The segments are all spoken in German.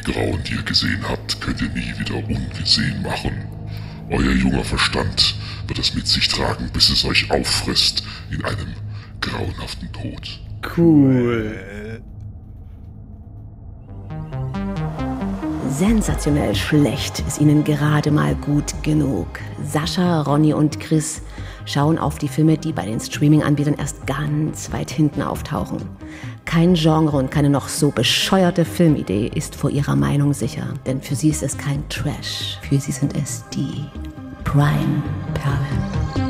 Die Grauen, die ihr gesehen habt, könnt ihr nie wieder ungesehen machen. Euer junger Verstand wird es mit sich tragen, bis es euch auffrisst in einem grauenhaften Tod. Cool. Sensationell schlecht ist ihnen gerade mal gut genug. Sascha, Ronny und Chris schauen auf die Filme, die bei den Streaming-Anbietern erst ganz weit hinten auftauchen. Kein Genre und keine noch so bescheuerte Filmidee ist vor ihrer Meinung sicher, denn für sie ist es kein Trash, für sie sind es die Prime-Perlen.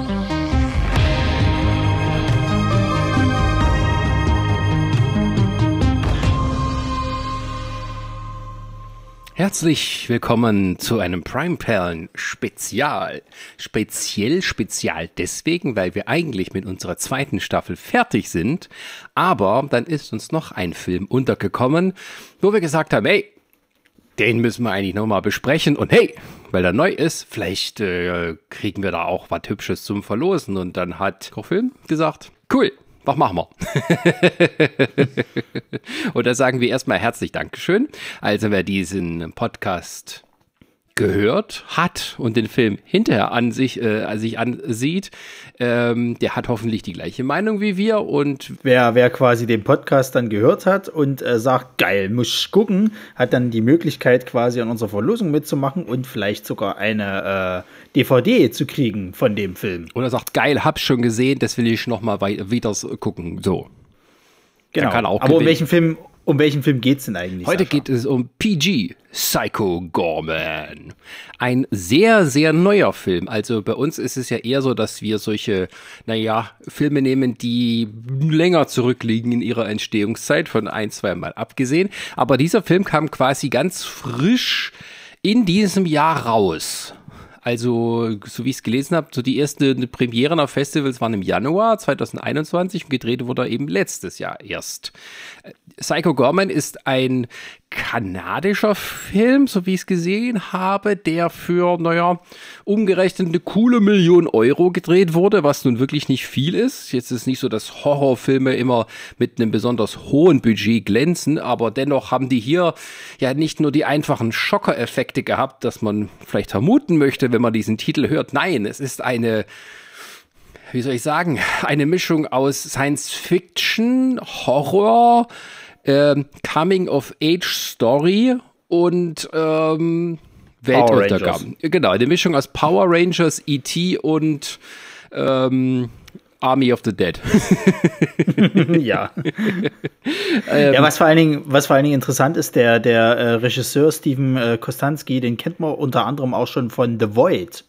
Herzlich willkommen zu einem Prime Perlen Spezial. Speziell Spezial deswegen, weil wir eigentlich mit unserer zweiten Staffel fertig sind. Aber dann ist uns noch ein Film untergekommen, wo wir gesagt haben, hey, den müssen wir eigentlich nochmal besprechen. Und hey, weil er neu ist, vielleicht äh, kriegen wir da auch was Hübsches zum Verlosen. Und dann hat Kochfilm gesagt, cool, was machen wir? und da sagen wir erstmal herzlich Dankeschön. Also wer diesen Podcast gehört hat und den Film hinterher an sich, äh, sich ansieht, ähm, der hat hoffentlich die gleiche Meinung wie wir. Und wer, wer quasi den Podcast dann gehört hat und äh, sagt, geil, muss gucken, hat dann die Möglichkeit quasi an unserer Verlosung mitzumachen und vielleicht sogar eine äh, DVD zu kriegen von dem Film. Oder sagt, geil, hab's schon gesehen, das will ich nochmal wieder gucken. So. Genau. Aber um welchen Film um welchen Film geht es denn eigentlich? Heute Sascha? geht es um PG, Psycho Gorman. Ein sehr, sehr neuer Film. Also bei uns ist es ja eher so, dass wir solche, naja, Filme nehmen, die länger zurückliegen in ihrer Entstehungszeit, von ein, zwei Mal abgesehen. Aber dieser Film kam quasi ganz frisch in diesem Jahr raus. Also, so wie ich es gelesen habe, so die erste Premieren auf Festivals waren im Januar 2021 und gedreht wurde eben letztes Jahr erst. Psycho Gorman ist ein kanadischer Film, so wie ich es gesehen habe, der für, naja, umgerechnet eine coole Million Euro gedreht wurde, was nun wirklich nicht viel ist. Jetzt ist nicht so, dass Horrorfilme immer mit einem besonders hohen Budget glänzen, aber dennoch haben die hier ja nicht nur die einfachen Schockereffekte gehabt, dass man vielleicht vermuten möchte, wenn man diesen Titel hört. Nein, es ist eine wie soll ich sagen, eine Mischung aus Science Fiction, Horror, ähm, Coming-of-Age-Story und ähm, Weltuntergang. Genau, eine Mischung aus Power Rangers, E.T. und ähm, Army of the Dead. ja. ähm, ja, was vor allen Dingen, was vor allen Dingen interessant ist, der, der äh, Regisseur Steven äh, Kostanski, den kennt man unter anderem auch schon von The Void.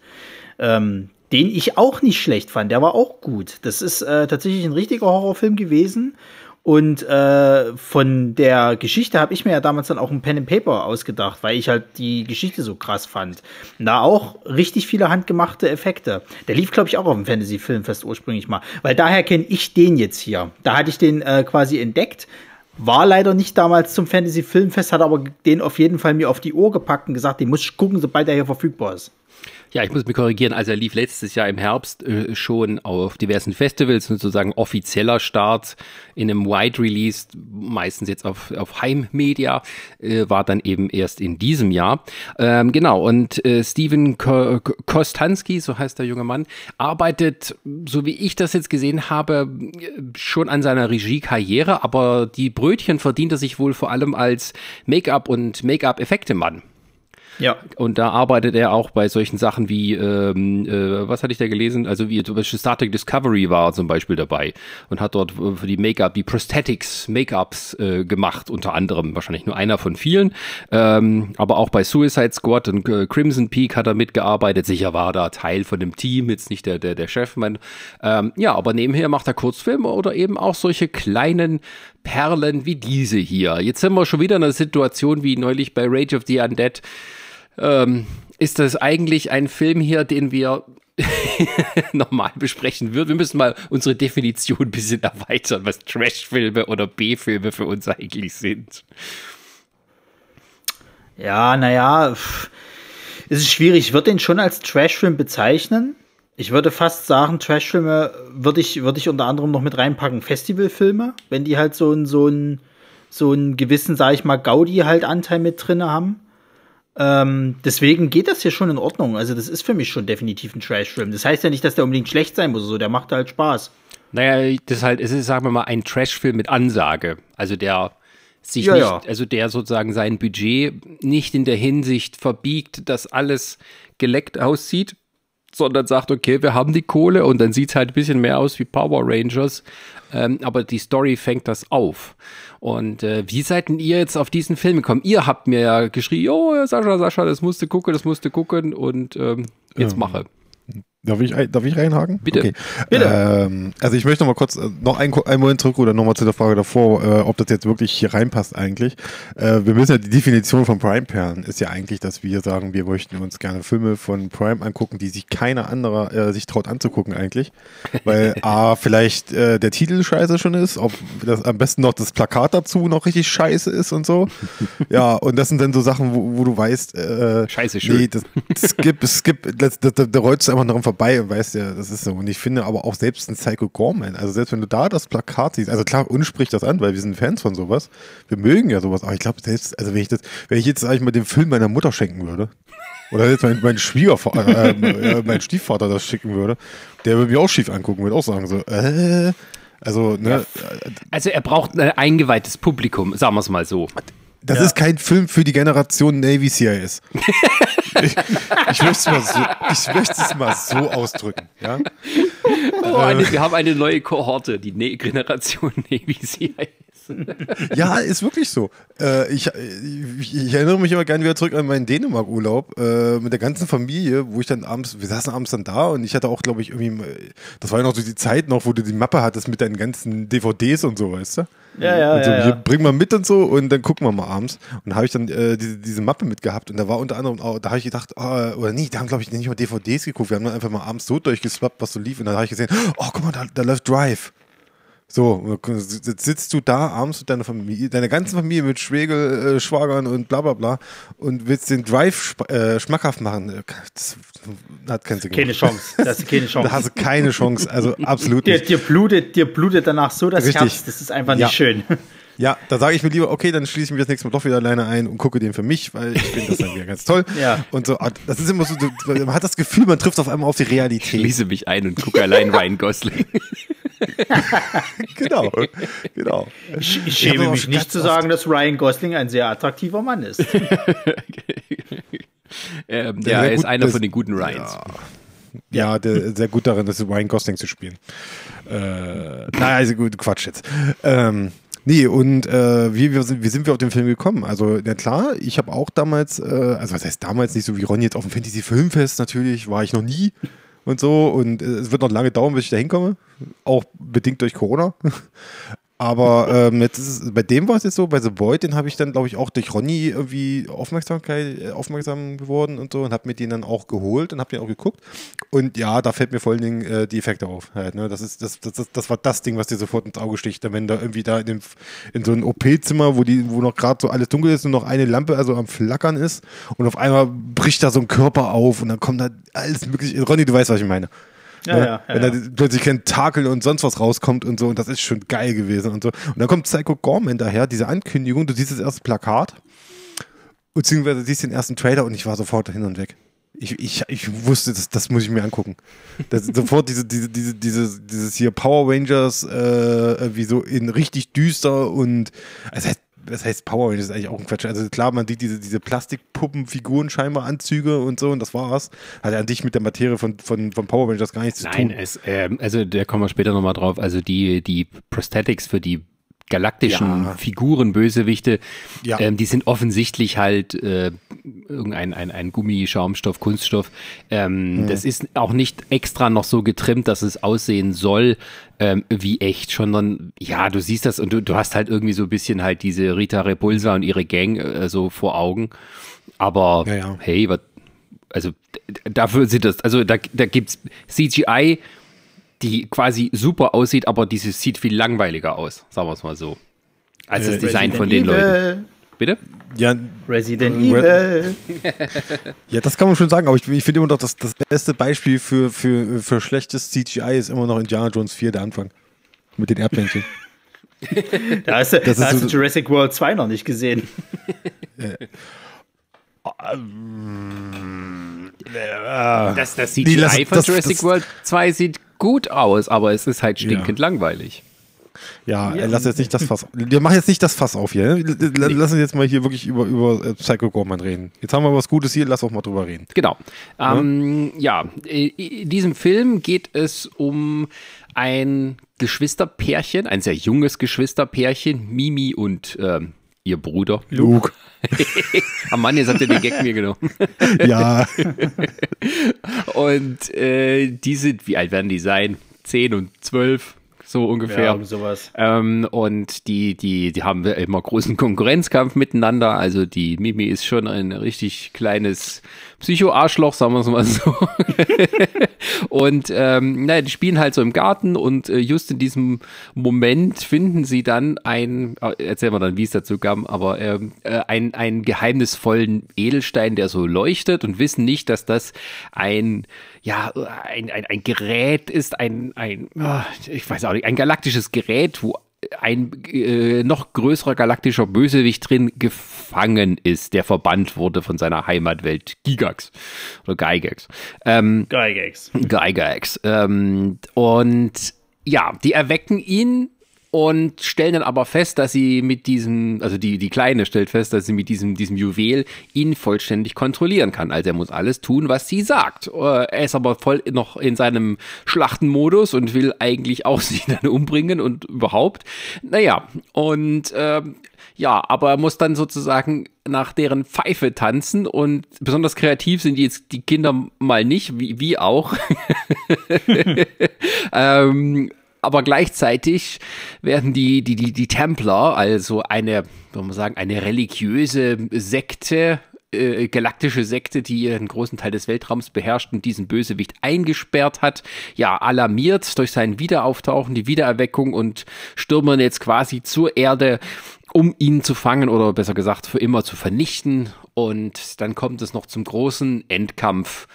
Ähm, den ich auch nicht schlecht fand. Der war auch gut. Das ist äh, tatsächlich ein richtiger Horrorfilm gewesen. Und äh, von der Geschichte habe ich mir ja damals dann auch ein Pen and Paper ausgedacht, weil ich halt die Geschichte so krass fand. Da auch richtig viele handgemachte Effekte. Der lief, glaube ich, auch auf dem Fantasy Filmfest ursprünglich mal. Weil daher kenne ich den jetzt hier. Da hatte ich den äh, quasi entdeckt. War leider nicht damals zum Fantasy Filmfest, hat aber den auf jeden Fall mir auf die Ohr gepackt und gesagt, den muss ich gucken, sobald er hier verfügbar ist. Ja, ich muss mich korrigieren. Also er lief letztes Jahr im Herbst äh, schon auf diversen Festivals, sozusagen offizieller Start in einem Wide Release, meistens jetzt auf, auf Heimmedia, äh, war dann eben erst in diesem Jahr. Ähm, genau, und äh, Steven Ko Kostanski, so heißt der junge Mann, arbeitet, so wie ich das jetzt gesehen habe, schon an seiner Regiekarriere, aber die Brötchen verdient er sich wohl vor allem als Make-up und Make-up-Effekte-Mann. Ja. Und da arbeitet er auch bei solchen Sachen wie, ähm, äh, was hatte ich da gelesen? Also wie zum Beispiel Star Trek Discovery war zum Beispiel dabei und hat dort für die Make-up, die Prosthetics, Make-ups äh, gemacht, unter anderem. Wahrscheinlich nur einer von vielen. Ähm, aber auch bei Suicide Squad und äh, Crimson Peak hat er mitgearbeitet. Sicher war da Teil von dem Team, jetzt nicht der, der, der Chefmann. Ähm, ja, aber nebenher macht er Kurzfilme oder eben auch solche kleinen Perlen wie diese hier. Jetzt sind wir schon wieder in einer Situation wie neulich bei Rage of the Undead ähm, ist das eigentlich ein Film hier, den wir nochmal besprechen würden. Wir müssen mal unsere Definition ein bisschen erweitern, was Trash-Filme oder B-Filme für uns eigentlich sind. Ja, naja, es ist schwierig. Ich würde den schon als Trash-Film bezeichnen. Ich würde fast sagen, Trash-Filme würde ich, würde ich unter anderem noch mit reinpacken, Festivalfilme, wenn die halt so ein, so so einen gewissen, sag ich mal, Gaudi halt Anteil mit drin haben. Ähm, deswegen geht das hier schon in Ordnung. Also, das ist für mich schon definitiv ein Trash-Film. Das heißt ja nicht, dass der unbedingt schlecht sein muss, so, der macht halt Spaß. Naja, das ist halt, es ist, sagen wir mal, ein Trash-Film mit Ansage. Also der sich ja, nicht, ja. also der sozusagen sein Budget nicht in der Hinsicht verbiegt, dass alles geleckt aussieht, sondern sagt, okay, wir haben die Kohle und dann sieht es halt ein bisschen mehr aus wie Power Rangers, ähm, aber die Story fängt das auf. Und äh, wie seid denn ihr jetzt auf diesen Film gekommen? Ihr habt mir ja geschrien, oh, Sascha, Sascha, das musste gucken, das musste gucken und ähm, jetzt ähm, mache. Darf ich, darf ich reinhaken? Bitte. Okay. Bitte. Ähm, also ich möchte noch mal kurz äh, noch ein, ein Moment zurück oder nochmal zu der Frage davor, äh, ob das jetzt wirklich hier reinpasst eigentlich. Äh, wir müssen ja die Definition von Prime-Perlen ist ja eigentlich, dass wir sagen, wir möchten uns gerne Filme von Prime angucken, die sich keiner anderer äh, sich traut anzugucken eigentlich. Weil A, vielleicht äh, der Titel scheiße schon ist, ob das am besten noch das Plakat dazu noch richtig scheiße ist und so. ja, und das sind dann so Sachen, wo, wo du weißt, äh, scheiße schön. Nee, das, das, das, da, rollst du einfach daran vorbei und weißt ja, das ist so. Und ich finde aber auch selbst ein Psycho Gorman, also selbst wenn du da das Plakat siehst, also klar, uns spricht das an, weil wir sind Fans von sowas. Wir mögen ja sowas, aber ich glaube selbst, also wenn ich das, wenn ich jetzt, sag ich mal, den Film meiner Mutter schenken würde, oder jetzt mein, mein Schwiegervater, äh, mein Stiefvater das schicken würde, der würde mich auch schief angucken, würde auch sagen so, äh, also, ne. Ja. Also er braucht ein eingeweihtes Publikum, sagen wir es mal so. Das ja. ist kein Film für die Generation Navy CIS. ich, ich möchte es mal, so, mal so ausdrücken. Ja? Oh, eine, wir haben eine neue Kohorte, die ne Generation Navy CIS. ja, ist wirklich so. Äh, ich, ich, ich, erinnere mich immer gerne wieder zurück an meinen Dänemark-Urlaub äh, mit der ganzen Familie, wo ich dann abends, wir saßen abends dann da und ich hatte auch, glaube ich, irgendwie, das war ja noch so die Zeit noch, wo du die Mappe hattest mit deinen ganzen DVDs und so, weißt du? Ja, ja, und so, ja, ja. Bring mal mit und so und dann gucken wir mal abends. Und da habe ich dann äh, diese, diese Mappe mitgehabt und da war unter anderem, auch, da habe ich gedacht, oh, oder nie, da haben glaube ich nicht mal DVDs geguckt, wir haben dann einfach mal abends so durchgeswappt, was so lief und dann habe ich gesehen, oh guck mal, da, da läuft Drive. So, jetzt sitzt du da abends mit deiner Familie, deiner ganzen Familie mit Schwägel, äh, Schwagern und bla bla bla und willst den Drive äh, schmackhaft machen. Das hat keinen Sinn. Keine Chance. Das ist keine Chance. da hast du keine Chance. Also absolut nicht. Dir, dir, blutet, dir blutet danach so das Richtig. Herz. Das ist einfach nicht ja. schön. Ja, da sage ich mir lieber, okay, dann schließe ich mich das nächste Mal doch wieder alleine ein und gucke den für mich, weil ich finde das dann wieder ganz toll. ja. Und so, das ist immer so, man hat das Gefühl, man trifft auf einmal auf die Realität. Ich schließe mich ein und gucke allein Ryan Gosling. genau, genau. Ich, ich schäme mich nicht zu sagen, dass Ryan Gosling ein sehr attraktiver Mann ist. ähm, ja, er ist einer von den guten Ryans. Ja. ja, der, sehr gut darin, das Ryan Gosling zu spielen. Äh, naja, also gut, Quatsch jetzt. Ähm, Nee, und äh, wie, wie, sind, wie sind wir auf den Film gekommen? Also, ja klar, ich habe auch damals, äh, also was heißt damals nicht so wie Ron jetzt auf dem Fantasy Filmfest natürlich, war ich noch nie und so. Und äh, es wird noch lange dauern, bis ich da hinkomme. Auch bedingt durch Corona. Aber ähm, jetzt es, bei dem war es jetzt so, bei The Void, den habe ich dann, glaube ich, auch durch Ronny irgendwie Aufmerksamkeit, äh, aufmerksam geworden und so und habe mir den dann auch geholt und habe den auch geguckt. Und ja, da fällt mir vor allen Dingen äh, die Effekte auf. Halt, ne? das, ist, das, das, das, das war das Ding, was dir sofort ins Auge sticht. Wenn da irgendwie da in, dem, in so einem OP-Zimmer, wo, die, wo noch gerade so alles dunkel ist und noch eine Lampe also am Flackern ist und auf einmal bricht da so ein Körper auf und dann kommt da alles mögliche. Ronny, du weißt, was ich meine. Ja, ne? ja, Wenn ja, da plötzlich kein Takel und sonst was rauskommt und so, und das ist schon geil gewesen und so. Und dann kommt Psycho Gorman daher, diese Ankündigung, du siehst das erste Plakat, beziehungsweise siehst den ersten Trailer und ich war sofort hin und weg. Ich, ich, ich wusste, das, das muss ich mir angucken. Das, sofort diese, diese, diese, diese, dieses hier Power Rangers, äh, wie so in richtig düster und also was heißt Power Rangers ist eigentlich auch ein Quatsch. Also klar, man sieht diese, diese Plastikpuppenfiguren scheinbar Anzüge und so und das war's. Hat ja an dich mit der Materie von, von, von Power Rangers gar nichts Nein, zu tun. Nein, äh, also da kommen wir später nochmal drauf. Also die, die Prosthetics für die galaktischen ja. Figuren, Bösewichte, ja. ähm, die sind offensichtlich halt äh, irgendein ein, ein Gummi, Schaumstoff, Kunststoff. Ähm, mhm. Das ist auch nicht extra noch so getrimmt, dass es aussehen soll ähm, wie echt, sondern ja, du siehst das und du, du hast halt irgendwie so ein bisschen halt diese Rita Repulsa und ihre Gang äh, so vor Augen. Aber ja, hey, was, also dafür sind das, also da, da gibt's CGI die quasi super aussieht, aber dieses sieht viel langweiliger aus, sagen wir es mal so. Als das äh, Design Resident von den Evil. Leuten. Bitte? Ja, Resident Evil. ja, das kann man schon sagen, aber ich, ich finde immer noch, dass das beste Beispiel für, für, für schlechtes CGI ist immer noch Indiana Jones 4, der Anfang. Mit den Erdmännchen. da hast du, da hast so Jurassic World 2 noch nicht gesehen. Das, das CGI nee, von Jurassic das, World 2 sieht gut aus, aber es ist halt stinkend ja. langweilig. Ja, ja, lass jetzt nicht das Fass. Wir machen jetzt nicht das Fass auf hier. Ne? Lass uns jetzt mal hier wirklich über, über äh, Psycho Gorman reden. Jetzt haben wir was Gutes hier, lass auch mal drüber reden. Genau. Ja, ähm, ja in diesem Film geht es um ein Geschwisterpärchen, ein sehr junges Geschwisterpärchen, Mimi und ähm, ihr Bruder Luke. Am Mann, jetzt habt ihr den Gag mir genommen. ja. und äh, die sind, wie alt werden die sein? Zehn und zwölf so ungefähr. Ja, sowas. Ähm, und die, die, die haben immer großen Konkurrenzkampf miteinander. Also die Mimi ist schon ein richtig kleines Psycho-Arschloch, sagen wir es mal so. und ähm, naja, die spielen halt so im Garten und äh, just in diesem Moment finden sie dann ein, äh, erzählen wir dann, wie es dazu kam, aber ähm, äh, ein, einen geheimnisvollen Edelstein, der so leuchtet und wissen nicht, dass das ein ja, ein, ein, ein Gerät ist, ein, ein, ah, ich weiß auch nicht, ein galaktisches Gerät, wo ein äh, noch größerer galaktischer Bösewicht drin gefangen ist, der verbannt wurde von seiner Heimatwelt Gigax oder Gygax. Ähm, Gygax. Gygax. Ähm, und ja, die erwecken ihn und stellen dann aber fest, dass sie mit diesem, also die, die Kleine stellt fest, dass sie mit diesem, diesem Juwel ihn vollständig kontrollieren kann. Also er muss alles tun, was sie sagt. Äh, er ist aber voll noch in seinem Schlachtenmodus und will eigentlich auch sie dann umbringen und überhaupt. Naja, und äh, ja, aber er muss dann sozusagen nach deren Pfeife tanzen und besonders kreativ sind jetzt die Kinder mal nicht, wie, wie auch. ähm, aber gleichzeitig werden die, die, die, die Templer, also eine, soll man sagen, eine religiöse Sekte, äh, galaktische Sekte, die einen großen Teil des Weltraums beherrscht und diesen Bösewicht eingesperrt hat, ja, alarmiert durch sein Wiederauftauchen, die Wiedererweckung und stürmen jetzt quasi zur Erde, um ihn zu fangen oder besser gesagt für immer zu vernichten. Und dann kommt es noch zum großen Endkampf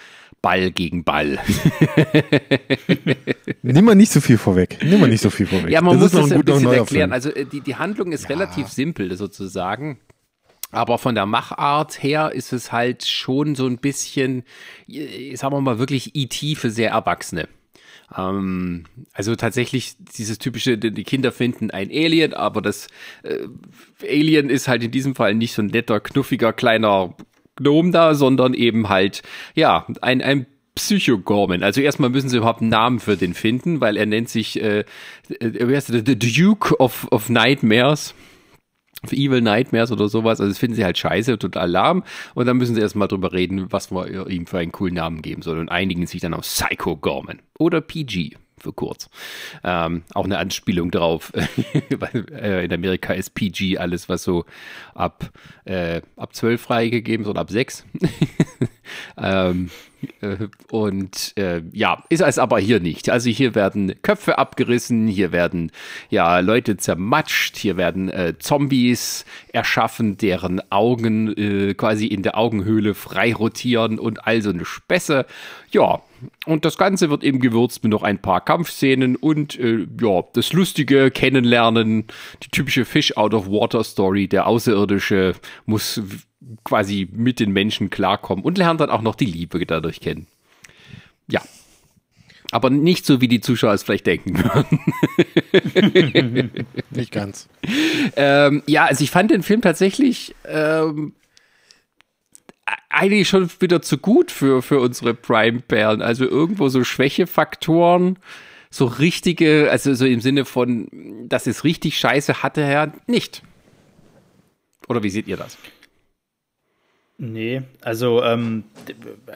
Ball gegen Ball. Nimm mal nicht so viel vorweg. Nimm mal nicht so viel vorweg. Ja, man das muss es ein, ein bisschen erklären. Film. Also äh, die, die Handlung ist ja. relativ simpel sozusagen. Aber von der Machart her ist es halt schon so ein bisschen, äh, sagen wir mal, wirklich IT e für sehr Erwachsene. Ähm, also tatsächlich dieses typische, die Kinder finden ein Alien, aber das äh, Alien ist halt in diesem Fall nicht so ein netter, knuffiger, kleiner Gnome da, sondern eben halt, ja, ein, ein Psychogorman. Also erstmal müssen sie überhaupt einen Namen für den finden, weil er nennt sich, äh, äh wie heißt der, The Duke of, of Nightmares. Evil Nightmares oder sowas. Also das finden sie halt scheiße, total lahm. Und dann müssen sie erstmal drüber reden, was man ihm für einen coolen Namen geben soll. Und einigen sich dann auf Psycho Gorman. Oder PG für kurz. Ähm, auch eine Anspielung darauf, weil äh, in Amerika ist PG alles, was so ab, äh, ab 12 freigegeben ist oder ab 6. ähm, äh, und äh, ja, ist es aber hier nicht. Also hier werden Köpfe abgerissen, hier werden ja Leute zermatscht, hier werden äh, Zombies erschaffen, deren Augen äh, quasi in der Augenhöhle frei rotieren und all so eine Späße. Ja, und das Ganze wird eben gewürzt mit noch ein paar Kampfszenen und äh, ja, das lustige Kennenlernen, die typische Fish out of Water Story. Der Außerirdische muss quasi mit den Menschen klarkommen und lernt dann auch noch die Liebe dadurch kennen. Ja. Aber nicht so, wie die Zuschauer es vielleicht denken würden. nicht ganz. Ähm, ja, also ich fand den Film tatsächlich ähm, eigentlich schon wieder zu gut für, für unsere Prime-Perlen. Also irgendwo so Schwächefaktoren, so richtige, also so im Sinne von, dass es richtig scheiße hatte, Herr, nicht. Oder wie seht ihr das? Nee, also, ähm,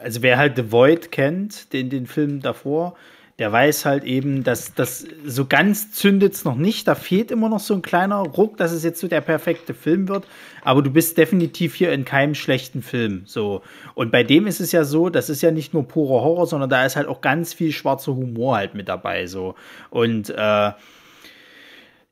also wer halt The Void kennt, den, den Film davor, der weiß halt eben, dass das so ganz zündet es noch nicht. Da fehlt immer noch so ein kleiner Ruck, dass es jetzt so der perfekte Film wird. Aber du bist definitiv hier in keinem schlechten Film. So. Und bei dem ist es ja so, das ist ja nicht nur purer Horror, sondern da ist halt auch ganz viel schwarzer Humor halt mit dabei. So. Und äh,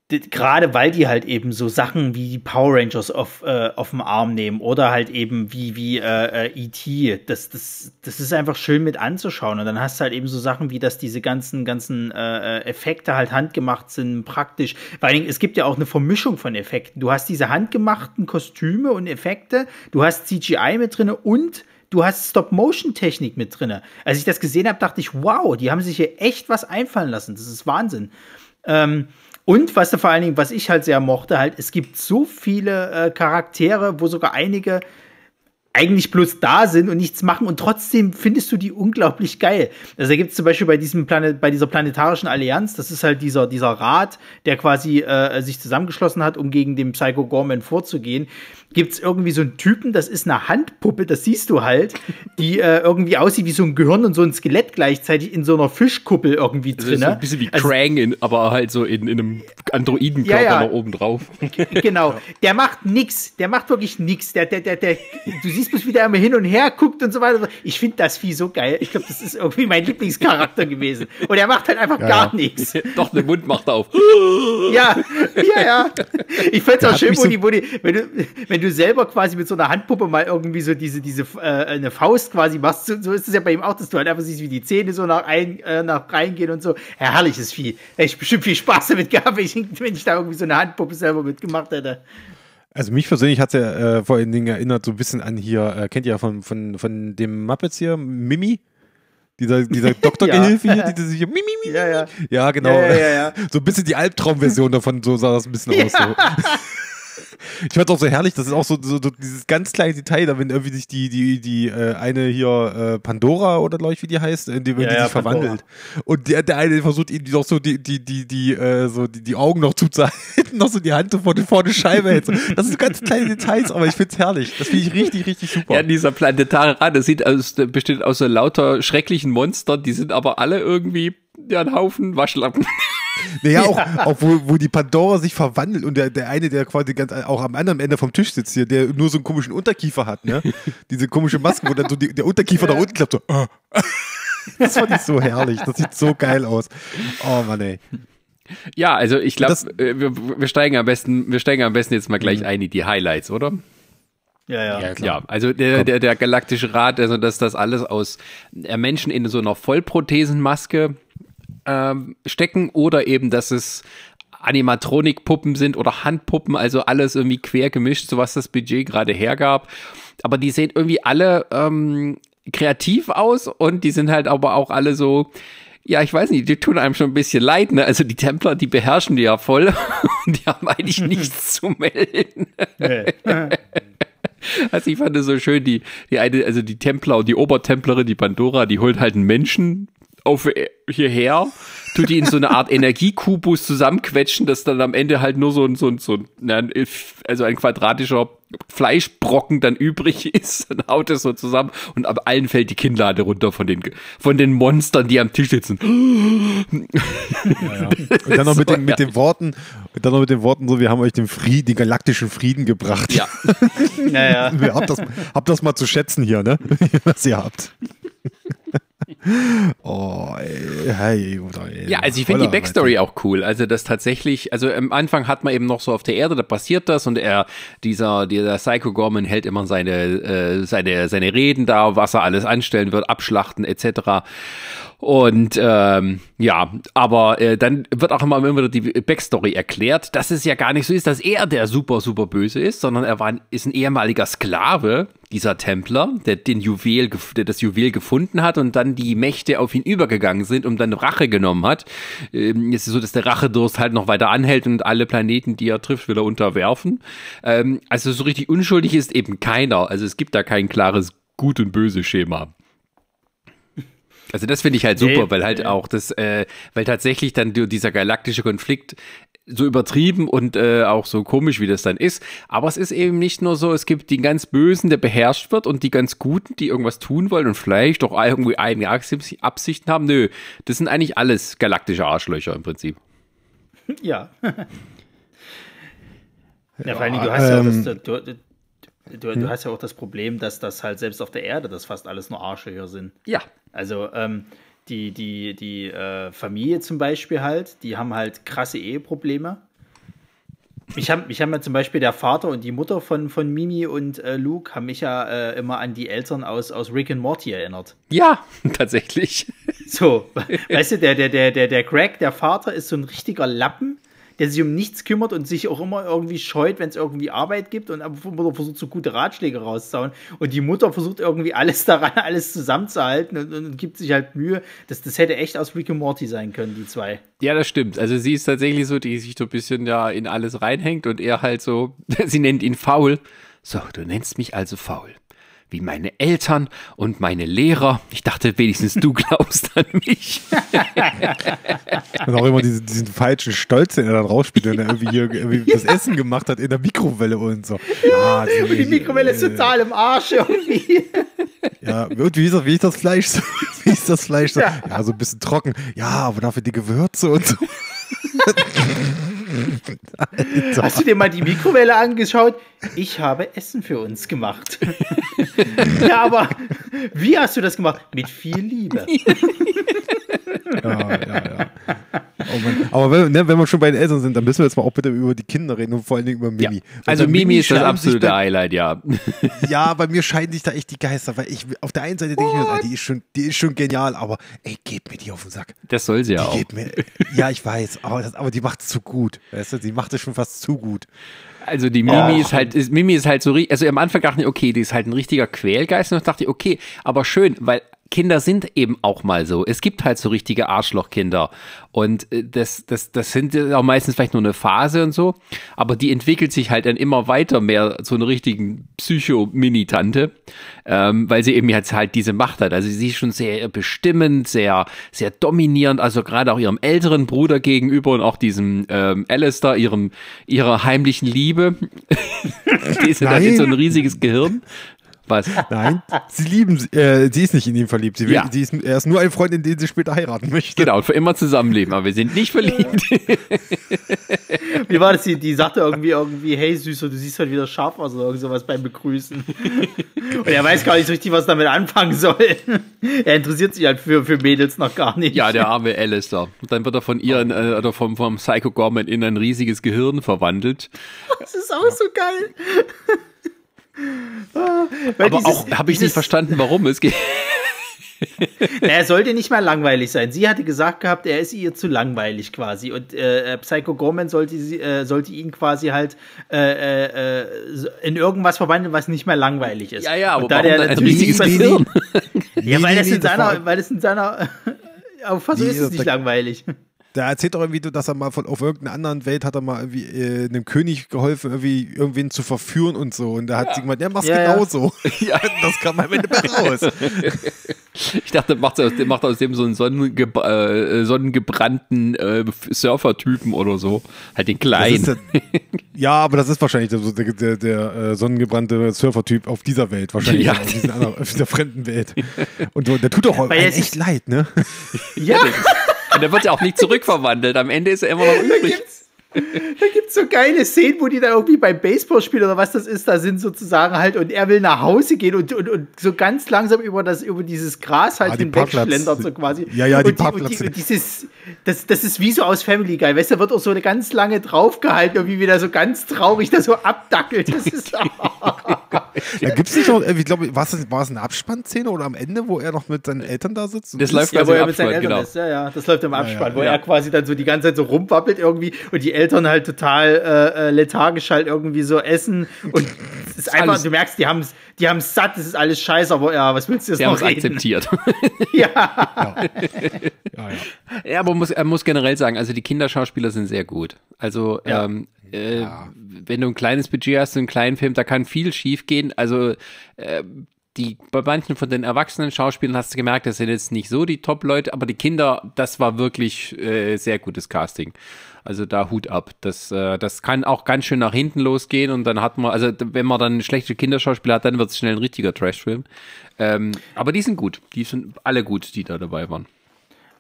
gerade weil die halt eben so Sachen wie Power Rangers auf, äh, auf dem Arm nehmen oder halt eben wie, wie äh, äh E.T., das, das, das ist einfach schön mit anzuschauen. Und dann hast du halt eben so Sachen wie, dass diese ganzen, ganzen äh, äh Effekte halt handgemacht sind, praktisch. Vor allen Dingen, es gibt ja auch eine Vermischung von Effekten. Du hast diese handgemachten Kostüme und Effekte, du hast CGI mit drin und du hast Stop-Motion-Technik mit drin. Als ich das gesehen habe, dachte ich, wow, die haben sich hier echt was einfallen lassen. Das ist Wahnsinn. Ähm, und was vor allen Dingen, was ich halt sehr mochte, halt, es gibt so viele äh, Charaktere, wo sogar einige eigentlich bloß da sind und nichts machen und trotzdem findest du die unglaublich geil. Also da gibt es zum Beispiel bei diesem Planet, bei dieser planetarischen Allianz, das ist halt dieser, dieser Rat, der quasi äh, sich zusammengeschlossen hat, um gegen den Psycho Gorman vorzugehen gibt es irgendwie so einen Typen, das ist eine Handpuppe, das siehst du halt, die äh, irgendwie aussieht wie so ein Gehirn und so ein Skelett gleichzeitig in so einer Fischkuppel irgendwie drin. Also so ein bisschen wie also, Krang, in, aber halt so in, in einem Androidenkörper ja, ja. noch oben drauf. Genau, der macht nix, der macht wirklich nix. Der, der, der, der, du siehst bloß, wie der immer hin und her guckt und so weiter. Ich finde das Vieh so geil. Ich glaube, das ist irgendwie mein Lieblingscharakter gewesen. Und er macht halt einfach ja, gar nichts. Doch, den Mund macht er auf. ja, ja, ja. Ich fände es auch schön, wo die, wo die, wenn du, wenn wenn du selber quasi mit so einer Handpuppe mal irgendwie so diese, diese äh, eine Faust quasi machst, so, so, ist es ja bei ihm auch, dass du halt einfach siehst, wie die Zähne so nach, ein, äh, nach reingehen und so. Ja, herrliches Vieh. Hätte ich bestimmt viel Spaß damit gehabt, wenn ich, wenn ich da irgendwie so eine Handpuppe selber mitgemacht hätte. Also mich persönlich hat es ja äh, vor allen Dingen erinnert so ein bisschen an hier, äh, kennt ihr ja von, von, von dem Muppets hier, Mimi? Dieser, dieser Doktorgehilfe hier, die sich Mimi, Mimi, ja, ja. ja, genau. Ja, ja, ja, so ein bisschen die Albtraumversion davon, so sah das ein bisschen aus. So. Ich fand auch so herrlich, das ist auch so, so, so, dieses ganz kleine Detail, da wenn irgendwie sich die, die, die äh, eine hier äh, Pandora oder glaube ich, wie die heißt, in dem ja, die ja, sich Pandora. verwandelt. Und der, der eine versucht ihnen noch so die, die, die, die, äh, so die, die Augen noch zuzuhalten, noch so die Hand so vor, die, vor die Scheibe hält. Das sind ganz kleine Details, aber ich find's herrlich. Das finde ich richtig, richtig super. Ja, dieser planetare Rad, das sieht aus, besteht aus so lauter schrecklichen Monstern, die sind aber alle irgendwie ja, ein Haufen Waschlappen. Naja, auch, ja. auch wo, wo die Pandora sich verwandelt und der, der eine, der quasi ganz auch am anderen Ende vom Tisch sitzt hier, der nur so einen komischen Unterkiefer hat, ne? Diese komische Maske, wo dann so die, der Unterkiefer ja. nach unten klappt, so. Oh. Das fand ich so herrlich. Das sieht so geil aus. Oh Mann, ey. Ja, also ich glaube, äh, wir, wir, steigen am besten, wir steigen am besten jetzt mal gleich mhm. ein in die Highlights, oder? Ja, ja. Ja, klar. ja also der, der, der galaktische Rat, also dass das alles aus äh, Menschen in so einer Vollprothesenmaske ähm, stecken oder eben, dass es Animatronik-Puppen sind oder Handpuppen, also alles irgendwie quer gemischt, so was das Budget gerade hergab. Aber die sehen irgendwie alle ähm, kreativ aus und die sind halt aber auch alle so, ja, ich weiß nicht, die tun einem schon ein bisschen leid, ne? Also die Templer, die beherrschen die ja voll und die haben eigentlich nichts zu melden. Also ich fand es so schön, die, die eine, also die Templer und die Obertemplerin, die Pandora, die holt halt einen Menschen auf äh, hierher, tut die in so eine Art Energiekubus zusammenquetschen, dass dann am Ende halt nur so ein, so ein, so ein also ein quadratischer Fleischbrocken dann übrig ist, dann haut es so zusammen und ab allen fällt die Kinnlade runter von den, von den Monstern, die am Tisch sitzen. Ja, ja. Und dann noch mit, den, mit den Worten, dann noch mit den Worten so, wir haben euch den Frieden, den galaktischen Frieden gebracht. Ja. ja, ja. Habt das, habt das mal zu schätzen hier, ne? Was ihr habt. Oh, ey, hey, ey, Ja, also ich finde die Backstory auch cool. Also das tatsächlich, also am Anfang hat man eben noch so auf der Erde, da passiert das und er, dieser, dieser Psycho Gorman hält immer seine, äh, seine, seine Reden da, was er alles anstellen wird, abschlachten etc. Und ähm, ja, aber äh, dann wird auch immer wieder die Backstory erklärt, dass es ja gar nicht so ist, dass er der super, super böse ist, sondern er war, ist ein ehemaliger Sklave, dieser Templer, der den Juwel, der das Juwel gefunden hat und dann die Mächte auf ihn übergegangen sind und dann Rache genommen hat. Ähm, es ist so, dass der Rachedurst halt noch weiter anhält und alle Planeten, die er trifft, will er unterwerfen. Ähm, also so richtig unschuldig ist eben keiner. Also es gibt da kein klares Gut und Böse Schema. Also das finde ich halt super, nee, weil halt nee. auch das, äh, weil tatsächlich dann dieser galaktische Konflikt so übertrieben und äh, auch so komisch, wie das dann ist. Aber es ist eben nicht nur so, es gibt den ganz Bösen, der beherrscht wird und die ganz Guten, die irgendwas tun wollen und vielleicht doch irgendwie eigene Absichten haben. Nö, das sind eigentlich alles galaktische Arschlöcher im Prinzip. Ja. ja, vor allem, du hast ja ähm, das, du, du, du, hm? hast ja auch das Problem, dass das halt selbst auf der Erde, das fast alles nur Arschlöcher sind. Ja. Also, ähm, die, die, die äh, Familie zum Beispiel halt, die haben halt krasse Eheprobleme. mich haben, mich haben ja zum Beispiel der Vater und die Mutter von, von Mimi und äh, Luke haben mich ja äh, immer an die Eltern aus, aus Rick and Morty erinnert. Ja, tatsächlich. So, weißt du, der, der, der, der, der Greg, der Vater, ist so ein richtiger Lappen der sich um nichts kümmert und sich auch immer irgendwie scheut, wenn es irgendwie Arbeit gibt und versucht so gute Ratschläge rauszuhauen. Und die Mutter versucht irgendwie alles daran, alles zusammenzuhalten und, und, gibt sich halt Mühe. Das, das hätte echt aus Rick und Morty sein können, die zwei. Ja, das stimmt. Also sie ist tatsächlich so, die sich so ein bisschen da in alles reinhängt und er halt so, sie nennt ihn faul. So, du nennst mich also faul wie meine Eltern und meine Lehrer. Ich dachte, wenigstens du glaubst an mich. und auch immer diesen, diesen falschen Stolz, den er dann rausspielt, wenn er irgendwie, hier, irgendwie das Essen gemacht hat in der Mikrowelle und so. Ah, die, die Mikrowelle ist total im Arsch irgendwie. Ja, und wie ist das, wie ist das Fleisch so? Wie ist das Fleisch so? Ja. ja, so ein bisschen trocken. Ja, aber dafür die Gewürze und so. Alter. Hast du dir mal die Mikrowelle angeschaut? Ich habe Essen für uns gemacht. ja, aber wie hast du das gemacht? Mit viel Liebe. ja, ja, ja. Oh aber wenn, ne, wenn, wir schon bei den Eltern sind, dann müssen wir jetzt mal auch bitte über die Kinder reden und vor allen Dingen über Mimi. Ja. Also Mimi, Mimi ist das absolute da, Highlight, ja. Ja, bei mir scheiden sich da echt die Geister, weil ich auf der einen Seite denke ich mir, ah, die ist schon, die ist schon genial, aber ey, geht mir die auf den Sack. Das soll sie ja die auch. Mir, ja, ich weiß, aber, das, aber die macht es zu gut. Weißt du, die macht es schon fast zu gut. Also die Mimi oh. ist halt, ist, Mimi ist halt so, also am Anfang dachte ich, okay, die ist halt ein richtiger Quälgeist und dann dachte ich, okay, aber schön, weil Kinder sind eben auch mal so. Es gibt halt so richtige Arschlochkinder. Und äh, das, das, das sind auch meistens vielleicht nur eine Phase und so. Aber die entwickelt sich halt dann immer weiter mehr zu einer richtigen Psycho-Mini-Tante. Ähm, weil sie eben jetzt halt diese Macht hat. Also sie ist schon sehr bestimmend, sehr, sehr dominierend. Also gerade auch ihrem älteren Bruder gegenüber und auch diesem ähm, Alistair, ihrem, ihrer heimlichen Liebe. die ist halt so ein riesiges Gehirn. Was? Nein, sie lieben, äh, sie ist nicht in ihn verliebt. Sie, will, ja. sie ist, er ist nur ein Freund, in den sie später heiraten möchte. Genau, für immer zusammenleben, aber wir sind nicht verliebt. Wie war das? Die, die sagte irgendwie, irgendwie, hey Süßer, du siehst halt wieder scharf aus oder irgend sowas beim Begrüßen. Und er weiß gar nicht so richtig, was damit anfangen soll. Er interessiert sich halt für, für Mädels noch gar nicht. Ja, der arme Alistair. Und dann wird er von ihr in, äh, oder vom, vom Psycho Gorman in ein riesiges Gehirn verwandelt. Das ist auch so geil. Ah, aber dieses, auch habe ich nicht verstanden, warum es geht. er sollte nicht mehr langweilig sein. Sie hatte gesagt gehabt, er ist ihr zu langweilig quasi. Und äh, äh Psycho Gorman sollte, äh, sollte ihn quasi halt äh, äh, in irgendwas verwandeln, was nicht mehr langweilig ist. Ja, ja, aber da der ein riesiges Gehirn. ja, weil das in seiner, weil das in seiner, auf was ist es nicht langweilig. Da erzählt doch irgendwie, dass er mal von auf irgendeiner anderen Welt hat er mal irgendwie äh, einem König geholfen, irgendwie irgendwen zu verführen und so. Und da hat ja. sie gemeint, ja, mach's ja, genauso. Ja. das kam am Ende raus. Ich dachte, macht aus, macht aus dem so einen sonnenge, äh, sonnengebrannten äh, Surfer-Typen oder so. Halt den kleinen. Der, ja, aber das ist wahrscheinlich der, der, der, der äh, sonnengebrannte Surfer-Typ auf dieser Welt. Wahrscheinlich ja. auf, diesen anderen, auf dieser fremden Welt. Und der tut auch echt leid, ne? Ja. Und er wird ja auch nicht zurückverwandelt. Am Ende ist er immer noch übrig. Da gibt es so geile Szenen, wo die da irgendwie beim Baseballspiel oder was das ist, da sind sozusagen halt und er will nach Hause gehen und, und, und so ganz langsam über das über dieses Gras halt ah, hinwegschlendert so quasi. Ja, ja, die und, Parkplätze. Und, die, und dieses, das, das ist wie so aus Family Guy, weißt du, da wird auch so eine ganz lange draufgehalten, irgendwie wieder so ganz traurig da so abdackelt. Das ist Da gibt es nicht noch, ich glaube, war es, war es eine Abspannszene oder am Ende, wo er noch mit seinen Eltern da sitzt? Das läuft ja, wo er mit seinen Eltern genau. ist, ja, ja, das läuft im Abspann, ja, ja, wo er quasi dann so die ganze Zeit so rumwappelt irgendwie und die Eltern halt total äh, äh lethargisch halt irgendwie so essen und es ist einfach, alles. du merkst, die haben es die haben's satt, das ist alles scheiße, aber ja, was willst du jetzt die noch reden? akzeptiert. ja. ja. Ja, ja. aber muss, er muss generell sagen, also die Kinderschauspieler sind sehr gut. Also ähm, äh, wenn du ein kleines Budget hast, einen kleinen Film, da kann viel schief gehen. Also äh, die, bei manchen von den erwachsenen Schauspielern hast du gemerkt, das sind jetzt nicht so die Top-Leute, aber die Kinder, das war wirklich äh, sehr gutes Casting. Also da Hut ab. Das, äh, das kann auch ganz schön nach hinten losgehen und dann hat man, also wenn man dann schlechte Kinderschauspieler hat, dann wird es schnell ein richtiger Trash-Film. Ähm, aber die sind gut. Die sind alle gut, die da dabei waren.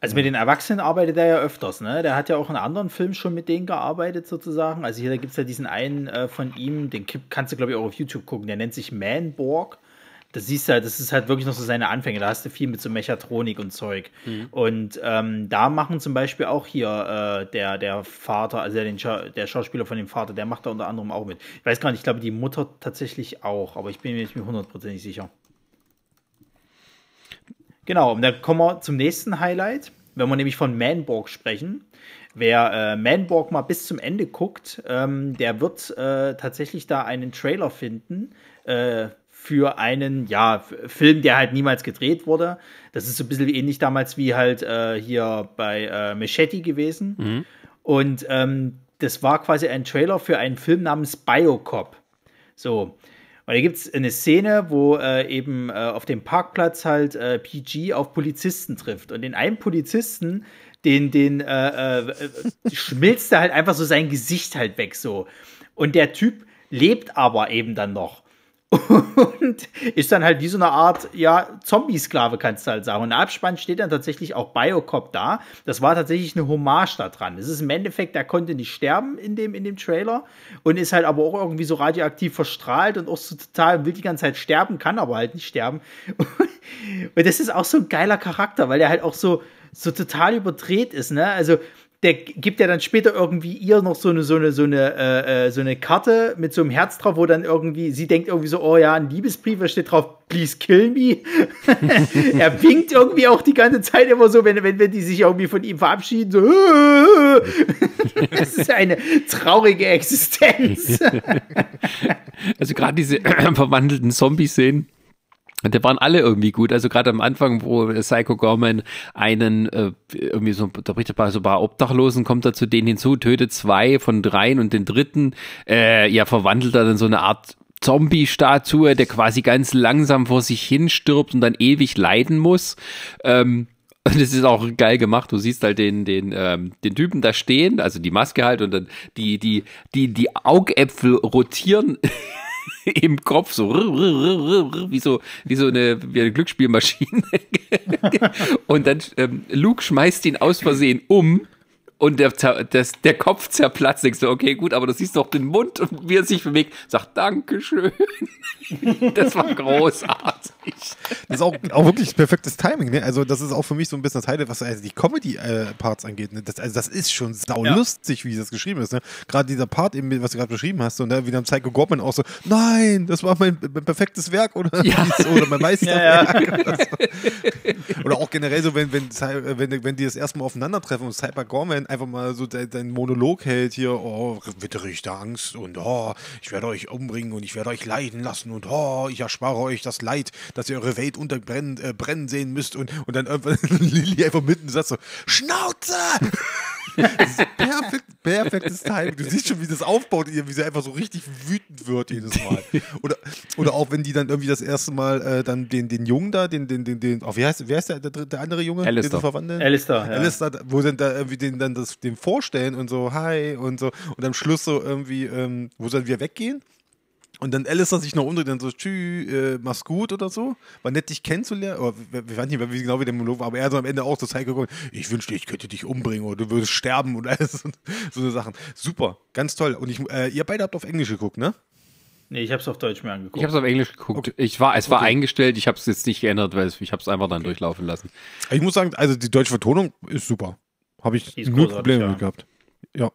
Also mit den Erwachsenen arbeitet er ja öfters, ne? Der hat ja auch in anderen Filmen schon mit denen gearbeitet, sozusagen. Also hier gibt es ja diesen einen äh, von ihm, den kannst du, glaube ich, auch auf YouTube gucken, der nennt sich Manborg. Das siehst du halt, das ist halt wirklich noch so seine Anfänge. Da hast du viel mit so Mechatronik und Zeug. Mhm. Und ähm, da machen zum Beispiel auch hier äh, der, der Vater, also der, Scha der Schauspieler von dem Vater, der macht da unter anderem auch mit. Ich weiß gar nicht, ich glaube die Mutter tatsächlich auch, aber ich bin mir nicht mehr hundertprozentig sicher. Genau, und dann kommen wir zum nächsten Highlight. Wenn wir nämlich von Manborg sprechen, wer äh, Manborg mal bis zum Ende guckt, ähm, der wird äh, tatsächlich da einen Trailer finden äh, für einen, ja, Film, der halt niemals gedreht wurde. Das ist so ein bisschen ähnlich damals wie halt äh, hier bei äh, Machete gewesen. Mhm. Und ähm, das war quasi ein Trailer für einen Film namens Biocop. So. Und da gibt es eine Szene, wo äh, eben äh, auf dem Parkplatz halt äh, PG auf Polizisten trifft. Und den einen Polizisten, den, den äh, schmilzt er halt einfach so sein Gesicht halt weg so. Und der Typ lebt aber eben dann noch und ist dann halt wie so eine Art, ja, Zombie-Sklave, kannst du halt sagen. Und im Abspann steht dann tatsächlich auch Biocop da. Das war tatsächlich eine Hommage da dran. Es ist im Endeffekt, der konnte nicht sterben in dem, in dem Trailer und ist halt aber auch irgendwie so radioaktiv verstrahlt und auch so total, will die ganze Zeit sterben, kann aber halt nicht sterben. Und das ist auch so ein geiler Charakter, weil der halt auch so, so total überdreht ist, ne? Also, der gibt ja dann später irgendwie ihr noch so eine so eine so eine äh, äh, so eine Karte mit so einem Herz drauf, wo dann irgendwie sie denkt irgendwie so, oh ja, ein Liebesbrief, da steht drauf, please kill me. er winkt irgendwie auch die ganze Zeit immer so, wenn wenn wenn die sich irgendwie von ihm verabschieden, so. das ist eine traurige Existenz. also gerade diese verwandelten Zombie-Szenen und da waren alle irgendwie gut. Also gerade am Anfang, wo Psycho Gorman einen, äh, irgendwie so, da bricht er bei so ein paar Obdachlosen, kommt er zu denen hinzu, tötet zwei von dreien und den dritten, äh, ja, verwandelt er dann so eine Art Zombie-Statue, der quasi ganz langsam vor sich hin stirbt und dann ewig leiden muss. Ähm, und es ist auch geil gemacht. Du siehst halt den, den, ähm, den Typen da stehen, also die Maske halt und dann die, die, die, die Augäpfel rotieren im Kopf so wie so wie so eine, wie eine Glücksspielmaschine. Und dann ähm, Luke schmeißt ihn aus Versehen um und der, das, der Kopf zerplatzt. Denkst du, okay, gut, aber du siehst doch den Mund und wie er sich bewegt, sagt Dankeschön. das war großartig. Das ist auch, auch wirklich perfektes Timing. Ne? Also, das ist auch für mich so ein bisschen das Highlight, was also die Comedy-Parts angeht. Ne? Das, also, das ist schon saulustig, ja. wie das geschrieben ist. Ne? Gerade dieser Part, eben, was du gerade beschrieben hast, und ne? wie dann Psycho Goblin auch so, nein, das war mein, mein perfektes Werk oder, ja. oder mein Meisterwerk. ja, oder, so. oder, auch generell so, wenn, wenn, wenn, wenn die das erste Mal aufeinandertreffen und Cyber Gorman einfach mal so deinen Monolog hält hier, oh, wittere ich da Angst und oh, ich werde euch umbringen und ich werde euch leiden lassen und oh, ich erspare euch das Leid, dass ihr eure Welt unterbrennen äh, brennen sehen müsst und, und dann irgendwann Lilly einfach mitten sagt so, Schnauze! Perfekt, perfektes Timing. Du siehst schon, wie das aufbaut, wie sie einfach so richtig wütend wird jedes Mal. Oder, oder auch wenn die dann irgendwie das erste Mal äh, dann den, den Jungen da, den, den, den, den oh, wie heißt, wer ist der, der, der andere Junge? Alistair. verwandeln? Alistair, ja. Alistair, wo dann irgendwie den, dann das, dem vorstellen und so, hi und so. Und am Schluss so irgendwie, ähm, wo dann wieder weggehen und dann Alistair sich noch umdreht und so, tschüss, äh, mach's gut oder so. War nett, dich kennenzulernen. Oder, wir weiß nicht mehr, wie genau wie der Monolog war, aber er so am Ende auch so Zeit gekommen, ich wünschte, ich könnte dich umbringen oder du würdest sterben und alles. so eine Sachen. Super, ganz toll. Und ich, äh, ihr beide habt auf Englisch geguckt, ne? Nee, ich hab's auf Deutsch mir angeguckt. Ich hab's auf Englisch geguckt. Okay. Ich war, es war okay. eingestellt, ich hab's jetzt nicht geändert, weil ich hab's einfach dann okay. durchlaufen lassen. Ich muss sagen, also die deutsche Vertonung ist super. Habe ich null Probleme ja. gehabt. Ja.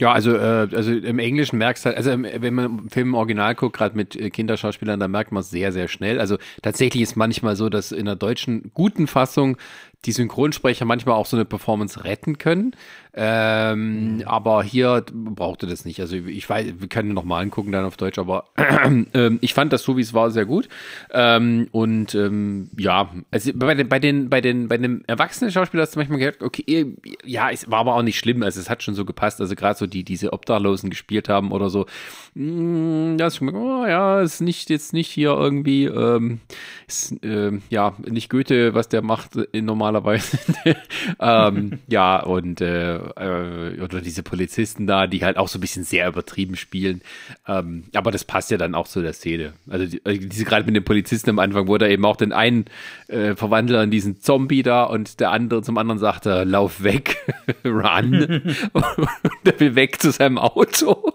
Ja, also, äh, also im Englischen merkst du halt, also wenn man im Film im Original guckt, gerade mit äh, Kinderschauspielern, da merkt man es sehr, sehr schnell. Also tatsächlich ist manchmal so, dass in der deutschen guten Fassung die Synchronsprecher manchmal auch so eine Performance retten können. Ähm, mhm. Aber hier brauchte das nicht. Also ich weiß, wir können noch mal angucken dann auf Deutsch, aber äh, ich fand das so, wie es war, sehr gut. Ähm, und ähm, ja, also bei den, bei den, bei den, bei den erwachsenen Schauspielern hast du manchmal gedacht, okay, ja, es war aber auch nicht schlimm. Also es hat schon so gepasst. Also gerade so die, diese Obdachlosen gespielt haben oder so. Mh, mm, das, oh, ja, ist nicht jetzt nicht hier irgendwie, ähm, ist, äh, ja, nicht Goethe, was der macht in normalerweise. ähm, ja, und äh, äh, oder diese Polizisten da, die halt auch so ein bisschen sehr übertrieben spielen. Ähm, aber das passt ja dann auch zu der Szene. Also die, äh, diese gerade mit den Polizisten am Anfang, wo er eben auch den einen äh, Verwandler in diesen Zombie da und der andere zum anderen sagt, er, lauf weg, run. und er will weg zu seinem Auto.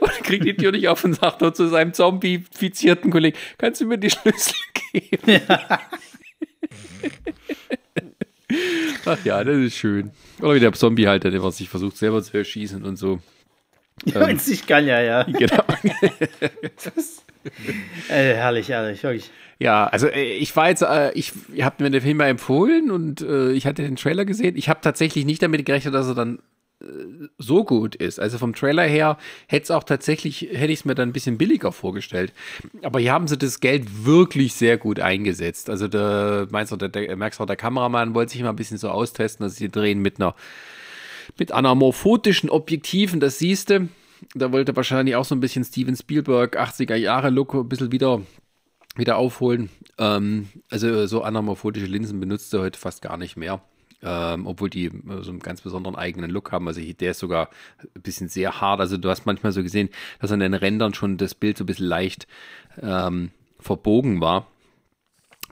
und kriegt die Tür nicht auf und sagt nur zu seinem zombie-fizierten Kollegen, kannst du mir die Schlüssel geben? Ja. Ach ja, das ist schön. Oder wie der Zombie halt, der sich versucht selber zu erschießen und so. Ja, ähm, sich kann ja, ja. Genau. das, äh, herrlich, herrlich, wirklich. Ja, also äh, ich war jetzt, äh, ich, ihr habt mir den Film mal empfohlen und äh, ich hatte den Trailer gesehen. Ich habe tatsächlich nicht damit gerechnet, dass er dann so gut ist. Also vom Trailer her hätte es auch tatsächlich, hätte ich es mir dann ein bisschen billiger vorgestellt. Aber hier haben sie das Geld wirklich sehr gut eingesetzt. Also der, meinst du, der, der, merkst auch, der Kameramann wollte sich mal ein bisschen so austesten, dass sie drehen mit einer, mit anamorphotischen Objektiven, das siehst du. Da wollte wahrscheinlich auch so ein bisschen Steven Spielberg 80er Jahre Look ein bisschen wieder wieder aufholen. Ähm, also so anamorphotische Linsen benutzt er heute fast gar nicht mehr. Ähm, obwohl die so einen ganz besonderen eigenen Look haben. Also der ist sogar ein bisschen sehr hart. Also du hast manchmal so gesehen, dass an den Rändern schon das Bild so ein bisschen leicht ähm, verbogen war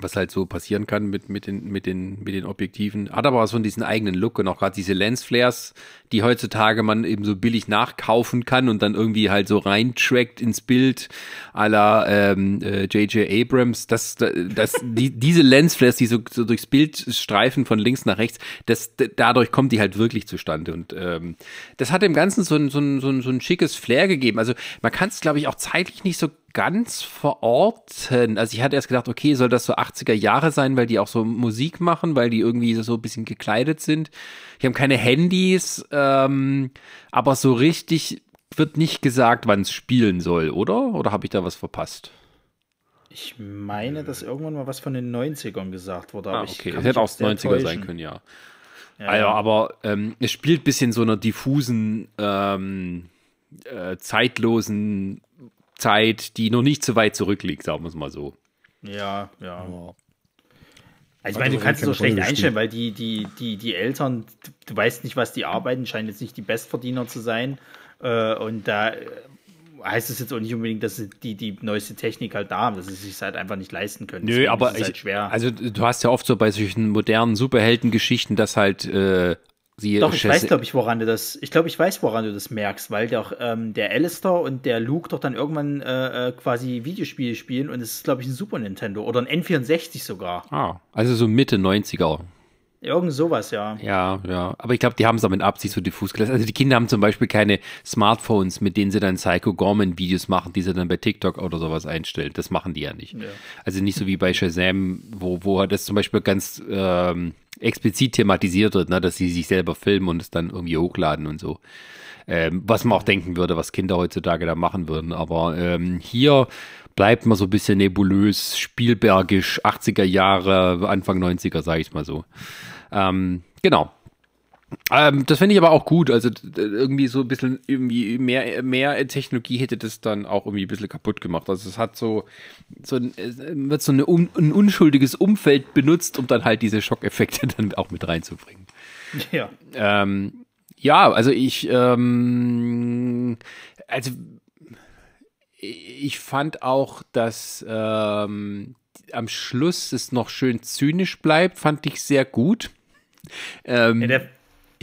was halt so passieren kann mit, mit, den, mit, den, mit den Objektiven. Hat aber auch so diesen eigenen Look und auch gerade diese Lensflares, die heutzutage man eben so billig nachkaufen kann und dann irgendwie halt so reintrackt ins Bild J.J. Ähm, äh, Abrams. Das, das, die, diese Lensflares, die so, so durchs Bild streifen von links nach rechts, das, dadurch kommt die halt wirklich zustande. Und ähm, das hat dem Ganzen so ein, so ein, so ein, so ein schickes Flair gegeben. Also man kann es, glaube ich, auch zeitlich nicht so ganz verorten. Also ich hatte erst gedacht, okay, soll das so 80er Jahre sein, weil die auch so Musik machen, weil die irgendwie so ein bisschen gekleidet sind. Die haben keine Handys, ähm, aber so richtig wird nicht gesagt, wann es spielen soll, oder? Oder habe ich da was verpasst? Ich meine, dass irgendwann mal was von den 90ern gesagt wurde. Ah, okay, es hätte auch 90er sein können, ja. ja also, aber ähm, es spielt ein bisschen so einer diffusen, ähm, äh, zeitlosen Zeit, die noch nicht so weit zurückliegt, sagen wir es mal so. Ja, ja. ja. Also ich meine, du kannst es so schlecht einstellen, weil die, die, die, die Eltern, du weißt nicht, was die arbeiten, scheinen jetzt nicht die Bestverdiener zu sein. Äh, und da äh, heißt es jetzt auch nicht unbedingt, dass sie die, die neueste Technik halt da haben, dass sie sich halt einfach nicht leisten können. Nö, Deswegen aber ich, halt schwer. also du hast ja oft so bei solchen modernen Superheldengeschichten, dass halt äh, Sie doch, ich weiß, glaube ich, woran du das. Ich glaube, ich weiß, woran du das merkst, weil doch ähm, der Alistair und der Luke doch dann irgendwann äh, äh quasi Videospiele spielen und es ist, glaube ich, ein Super Nintendo oder ein N64 sogar. Ah, also so Mitte 90er. Irgend sowas, ja. Ja, ja. Aber ich glaube, die haben es auch mit Absicht so diffus gelassen. Also die Kinder haben zum Beispiel keine Smartphones, mit denen sie dann Psycho Gorman-Videos machen, die sie dann bei TikTok oder sowas einstellen. Das machen die ja nicht. Ja. Also nicht so wie bei Shazam, wo, wo das zum Beispiel ganz ähm, explizit thematisiert wird, ne, dass sie sich selber filmen und es dann irgendwie hochladen und so. Ähm, was man auch denken würde, was Kinder heutzutage da machen würden. Aber ähm, hier bleibt man so ein bisschen nebulös, spielbergisch, 80er Jahre, Anfang 90er, sage ich mal so. Ähm, genau. Ähm, das finde ich aber auch gut. Also irgendwie so ein bisschen irgendwie mehr, mehr Technologie hätte das dann auch irgendwie ein bisschen kaputt gemacht. Also es hat so, so ein, wird so eine, ein unschuldiges Umfeld benutzt, um dann halt diese Schockeffekte dann auch mit reinzubringen. Ja. Ähm, ja, also ich, ähm, also ich fand auch, dass ähm, am Schluss es noch schön zynisch bleibt, fand ich sehr gut. Ähm, ja, der,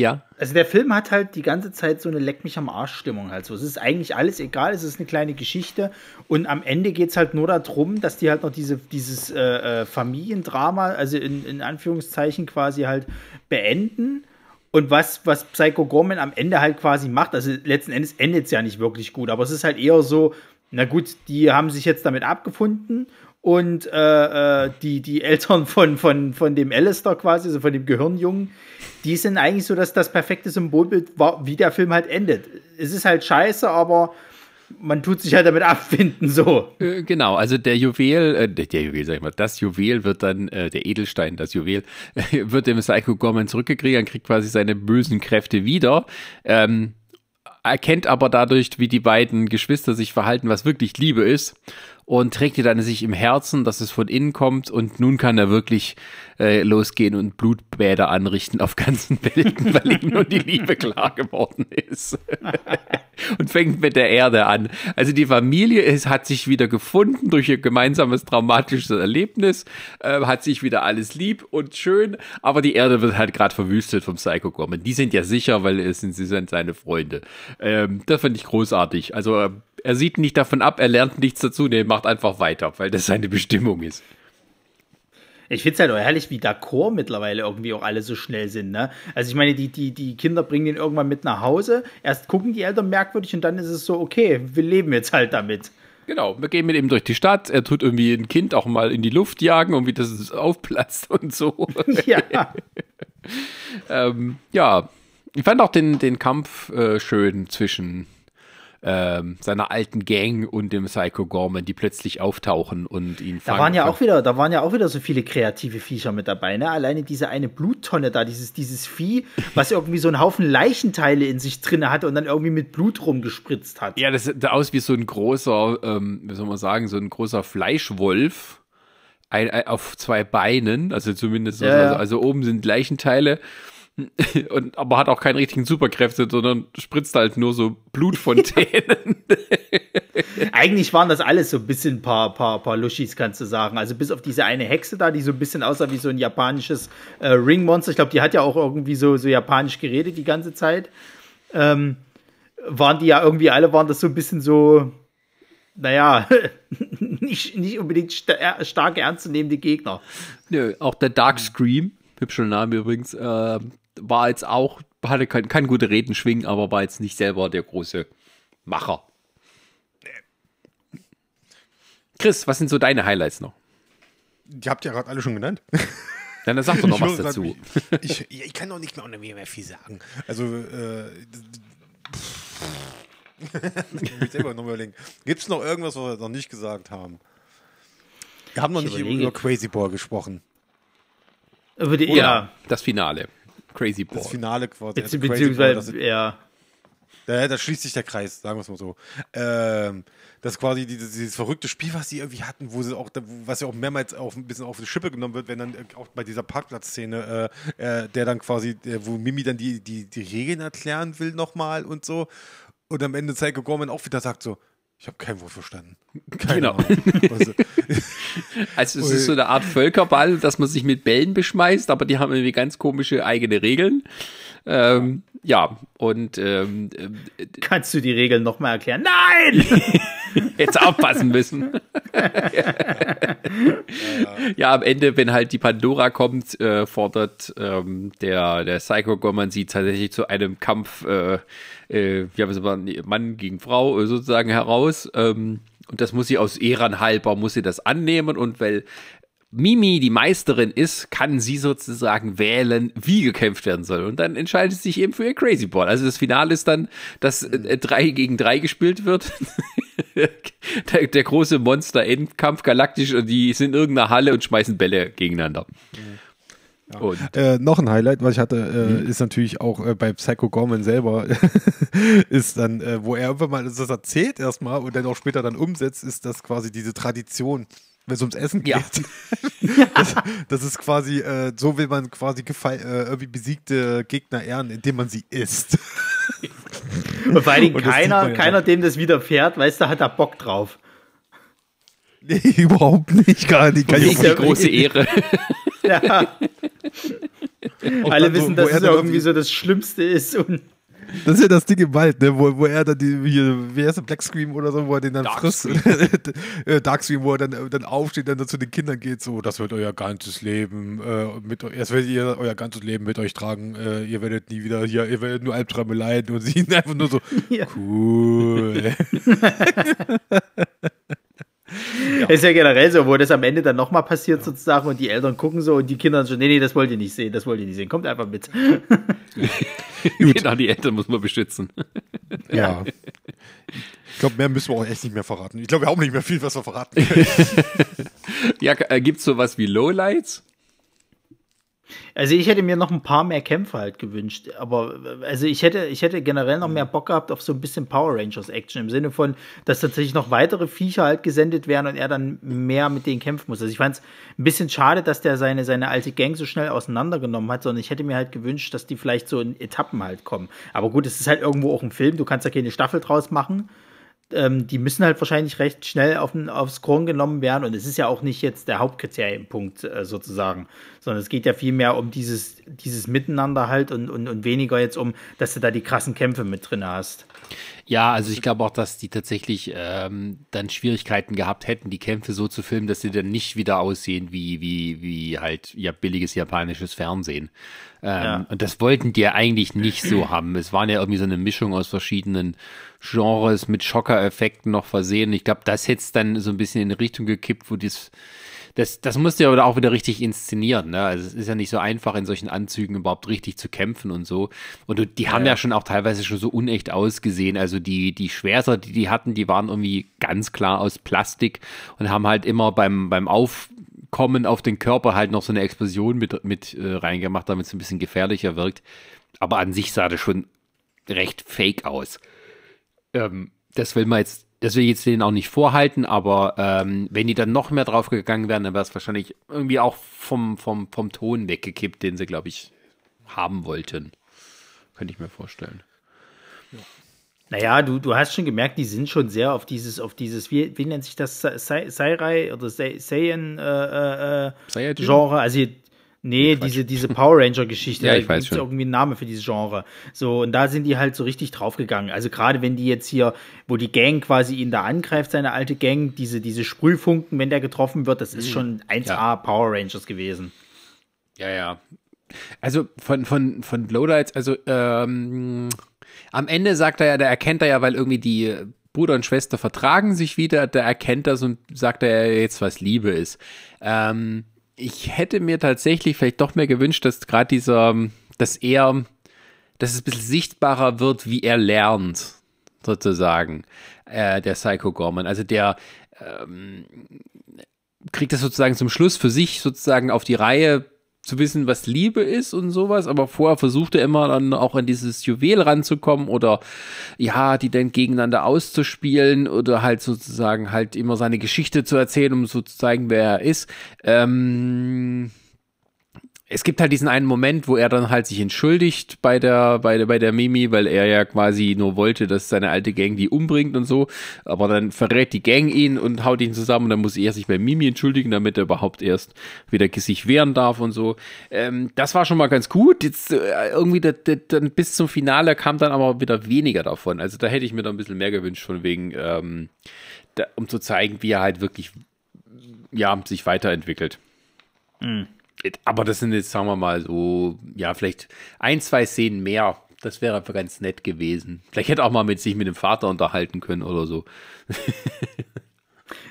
ja. Also der Film hat halt die ganze Zeit so eine Leck mich am Arsch Stimmung halt so. Es ist eigentlich alles egal, es ist eine kleine Geschichte und am Ende geht es halt nur darum, dass die halt noch diese, dieses äh, äh, Familiendrama, also in, in Anführungszeichen quasi halt beenden. Und was, was Psycho Gorman am Ende halt quasi macht, also letzten Endes endet es ja nicht wirklich gut, aber es ist halt eher so, na gut, die haben sich jetzt damit abgefunden und äh, äh, die, die Eltern von, von, von dem Alistair quasi, also von dem Gehirnjungen, die sind eigentlich so dass das perfekte Symbolbild, war, wie der Film halt endet. Es ist halt scheiße, aber man tut sich halt damit abfinden, so. Äh, genau, also der Juwel, äh, der Juwel, sag ich mal, das Juwel wird dann, äh, der Edelstein, das Juwel, wird dem Psycho Gorman zurückgekriegt, dann kriegt quasi seine bösen Kräfte wieder. Ähm, erkennt aber dadurch, wie die beiden Geschwister sich verhalten, was wirklich Liebe ist und trägt ihr dann sich im Herzen, dass es von innen kommt und nun kann er wirklich äh, losgehen und Blutbäder anrichten auf ganzen Welten, weil ihm nur die Liebe klar geworden ist. und fängt mit der Erde an. Also die Familie ist, hat sich wieder gefunden durch ihr gemeinsames traumatisches Erlebnis, äh, hat sich wieder alles lieb und schön, aber die Erde wird halt gerade verwüstet vom Psycho Gorman. Die sind ja sicher, weil es sind, sie sind seine Freunde. Ähm, das fand ich großartig. Also äh, er sieht nicht davon ab, er lernt nichts dazu, der macht einfach weiter, weil das seine Bestimmung ist. Ich finde es halt auch herrlich, wie d'accord mittlerweile irgendwie auch alle so schnell sind. Ne? Also ich meine, die, die, die Kinder bringen den irgendwann mit nach Hause. Erst gucken die Eltern merkwürdig und dann ist es so, okay, wir leben jetzt halt damit. Genau, wir gehen mit ihm durch die Stadt. Er tut irgendwie ein Kind auch mal in die Luft jagen, irgendwie, dass es aufplatzt und so. Ja. ähm, ja, ich fand auch den, den Kampf äh, schön zwischen ähm, seiner alten Gang und dem Psycho Gorman, die plötzlich auftauchen und ihn fangen. Da waren ja auch wieder, da waren ja auch wieder so viele kreative Viecher mit dabei, ne? Alleine diese eine Bluttonne da, dieses, dieses Vieh, was irgendwie so einen Haufen Leichenteile in sich drin hatte und dann irgendwie mit Blut rumgespritzt hat. Ja, das sieht aus wie so ein großer, ähm, wie soll man sagen, so ein großer Fleischwolf. Ein, ein, auf zwei Beinen, also zumindest, ja, also, also oben sind Leichenteile Und, aber hat auch keine richtigen Superkräfte, sondern spritzt halt nur so Blutfontänen. Eigentlich waren das alles so ein bisschen paar, paar, paar Luschis, kannst du sagen. Also bis auf diese eine Hexe da, die so ein bisschen aussah wie so ein japanisches äh, Ringmonster. Ich glaube, die hat ja auch irgendwie so, so japanisch geredet die ganze Zeit. Ähm, waren die ja irgendwie alle, waren das so ein bisschen so, naja, nicht, nicht unbedingt st stark ernstzunehmende Gegner. Nö, auch der Dark Scream, hübscher Name übrigens, äh, war jetzt auch, hatte kein, kein gute Reden schwingen, aber war jetzt nicht selber der große Macher. Chris, was sind so deine Highlights noch? Die habt ihr ja gerade alle schon genannt. Dann sag doch noch was dazu. Ich, ich, ich, kann doch nicht mehr, mehr, mehr viel sagen. Also, äh, ich selber noch überlegen. Gibt es noch irgendwas, was wir noch nicht gesagt haben? Wir haben noch ich nicht überlege. über Crazy Boy gesprochen. Über die, ja, das Finale. Crazy Boy. Das Finale quasi. Also beziehungsweise, Boy, ja. Da, da, schließt sich der Kreis, sagen wir es mal so. Ähm, das ist quasi dieses, dieses, verrückte Spiel, was sie irgendwie hatten, wo sie auch, was ja auch mehrmals auch ein bisschen auf die Schippe genommen wird, wenn dann äh, auch bei dieser Parkplatzszene, äh, äh, der dann quasi, äh, wo Mimi dann die, die, die Regeln erklären will nochmal und so. Und am Ende Psycho Gorman auch wieder sagt so, ich habe kein Wort verstanden. Keine genau. Also, also es ist so eine Art Völkerball, dass man sich mit Bällen beschmeißt, aber die haben irgendwie ganz komische eigene Regeln. Ähm, ja, und ähm, äh, kannst du die Regeln nochmal erklären? Nein! Jetzt aufpassen müssen. ja, am Ende, wenn halt die Pandora kommt, äh, fordert ähm, der, der Psycho Gorman sie tatsächlich zu einem Kampf äh, äh, ja, was war, Mann gegen Frau äh, sozusagen heraus. Ähm, und das muss sie aus Ehren halber, muss sie das annehmen. Und weil Mimi die Meisterin ist, kann sie sozusagen wählen, wie gekämpft werden soll. Und dann entscheidet sie sich eben für ihr Crazy Ball. Also das Finale ist dann, dass äh, drei gegen drei gespielt wird. der, der, große Monster-Endkampf galaktisch und die sind in irgendeiner Halle und schmeißen Bälle gegeneinander. Mhm. Äh, noch ein Highlight, was ich hatte, äh, mhm. ist natürlich auch äh, bei Psycho Gorman selber, ist dann, äh, wo er irgendwann mal das erzählt erstmal und dann auch später dann umsetzt, ist das quasi diese Tradition, wenn es ums Essen geht. Ja. das, das, ist quasi, äh, so will man quasi äh, irgendwie besiegte Gegner ehren, indem man sie isst. und vor allen Dingen keiner, ja keiner, dem das widerfährt, weißt du, hat da Bock drauf. Nee, überhaupt nicht, gar nicht. Gar nicht die große Ehre. ja. Alle wissen, dass es irgendwie so das Schlimmste ist. Und das ist ja das Ding im Wald, ne, wo, wo er dann die, hier, wie heißt der, Black Scream oder so, wo er den dann Dark frisst. Dark Scream, wo er dann, dann aufsteht und dann zu den Kindern geht, so, das wird euer ganzes Leben, äh, mit euch, das werdet ihr euer ganzes Leben mit euch tragen, äh, ihr werdet nie wieder hier, ihr werdet nur Albträume leiden und sie einfach nur so, ja. cool. Ja. Ist ja generell so, wo das am Ende dann nochmal passiert ja. sozusagen und die Eltern gucken so und die Kinder schon, nee, nee, das wollt ihr nicht sehen, das wollt ihr nicht sehen, kommt einfach mit. genau, die Eltern muss man beschützen. Ja. Ich glaube, mehr müssen wir auch echt nicht mehr verraten. Ich glaube, wir haben nicht mehr viel, was wir verraten können. ja, äh, gibt es sowas wie Lowlights? Also ich hätte mir noch ein paar mehr Kämpfe halt gewünscht, aber also ich hätte, ich hätte generell noch mehr Bock gehabt auf so ein bisschen Power Rangers Action im Sinne von, dass tatsächlich noch weitere Viecher halt gesendet werden und er dann mehr mit denen kämpfen muss. Also ich fand es ein bisschen schade, dass der seine, seine alte Gang so schnell auseinandergenommen hat, sondern ich hätte mir halt gewünscht, dass die vielleicht so in Etappen halt kommen. Aber gut, es ist halt irgendwo auch ein Film, du kannst da keine Staffel draus machen ähm, die müssen halt wahrscheinlich recht schnell auf, aufs Korn genommen werden. Und es ist ja auch nicht jetzt der Hauptkriterienpunkt äh, sozusagen, sondern es geht ja vielmehr um dieses, dieses Miteinander halt und, und, und weniger jetzt um, dass du da die krassen Kämpfe mit drin hast. Ja, also ich glaube auch, dass die tatsächlich ähm, dann Schwierigkeiten gehabt hätten, die Kämpfe so zu filmen, dass sie dann nicht wieder aussehen wie, wie, wie halt ja billiges japanisches Fernsehen. Ähm, ja. Und das wollten die ja eigentlich nicht so haben. Es waren ja irgendwie so eine Mischung aus verschiedenen Genres mit Schocker-Effekten noch versehen. Ich glaube, das hätte es dann so ein bisschen in eine Richtung gekippt, wo das das, das musst du ja auch wieder richtig inszenieren. Ne? Also es ist ja nicht so einfach, in solchen Anzügen überhaupt richtig zu kämpfen und so. Und die haben ja, ja schon auch teilweise schon so unecht ausgesehen. Also die, die Schwerter, die die hatten, die waren irgendwie ganz klar aus Plastik und haben halt immer beim, beim Aufkommen auf den Körper halt noch so eine Explosion mit, mit äh, reingemacht, damit es ein bisschen gefährlicher wirkt. Aber an sich sah das schon recht fake aus. Ähm, das will man jetzt, das will ich jetzt denen auch nicht vorhalten, aber ähm, wenn die dann noch mehr drauf gegangen wären, dann wäre es wahrscheinlich irgendwie auch vom, vom, vom Ton weggekippt, den sie, glaube ich, haben wollten. Könnte ich mir vorstellen. Naja, du, du hast schon gemerkt, die sind schon sehr auf dieses, auf dieses, wie, wie nennt sich das, Seirai oder Seiyan äh, äh, äh? Also Nee, diese, diese Power Ranger-Geschichte, ja, ich da gibt es irgendwie einen Namen für dieses Genre. So, und da sind die halt so richtig draufgegangen. Also gerade wenn die jetzt hier, wo die Gang quasi ihn da angreift, seine alte Gang, diese, diese Sprühfunken, wenn der getroffen wird, das ist mhm. schon 1A ja. Power Rangers gewesen. Ja, ja. Also von, von, von Lowlights, also ähm, am Ende sagt er ja, der erkennt er ja, weil irgendwie die Bruder und Schwester vertragen sich wieder, da erkennt das und sagt er jetzt, was Liebe ist. Ähm, ich hätte mir tatsächlich vielleicht doch mehr gewünscht, dass gerade dieser, dass er, dass es ein bisschen sichtbarer wird, wie er lernt, sozusagen, äh, der Psycho Gorman. Also der ähm, kriegt das sozusagen zum Schluss für sich sozusagen auf die Reihe, zu wissen, was Liebe ist und sowas, aber vorher versucht er immer dann auch an dieses Juwel ranzukommen oder ja, die dann gegeneinander auszuspielen oder halt sozusagen halt immer seine Geschichte zu erzählen, um so zu zeigen, wer er ist. Ähm, es gibt halt diesen einen Moment, wo er dann halt sich entschuldigt bei der, bei der, bei der Mimi, weil er ja quasi nur wollte, dass seine alte Gang die umbringt und so. Aber dann verrät die Gang ihn und haut ihn zusammen und dann muss er sich bei Mimi entschuldigen, damit er überhaupt erst wieder sich wehren darf und so. Ähm, das war schon mal ganz gut. Jetzt äh, irgendwie da, da, dann bis zum Finale kam dann aber wieder weniger davon. Also da hätte ich mir da ein bisschen mehr gewünscht, von wegen, ähm, da, um zu zeigen, wie er halt wirklich, ja, sich weiterentwickelt. Mhm. Aber das sind jetzt, sagen wir mal, so, ja, vielleicht ein, zwei Szenen mehr. Das wäre ganz nett gewesen. Vielleicht hätte auch mal mit sich mit dem Vater unterhalten können oder so.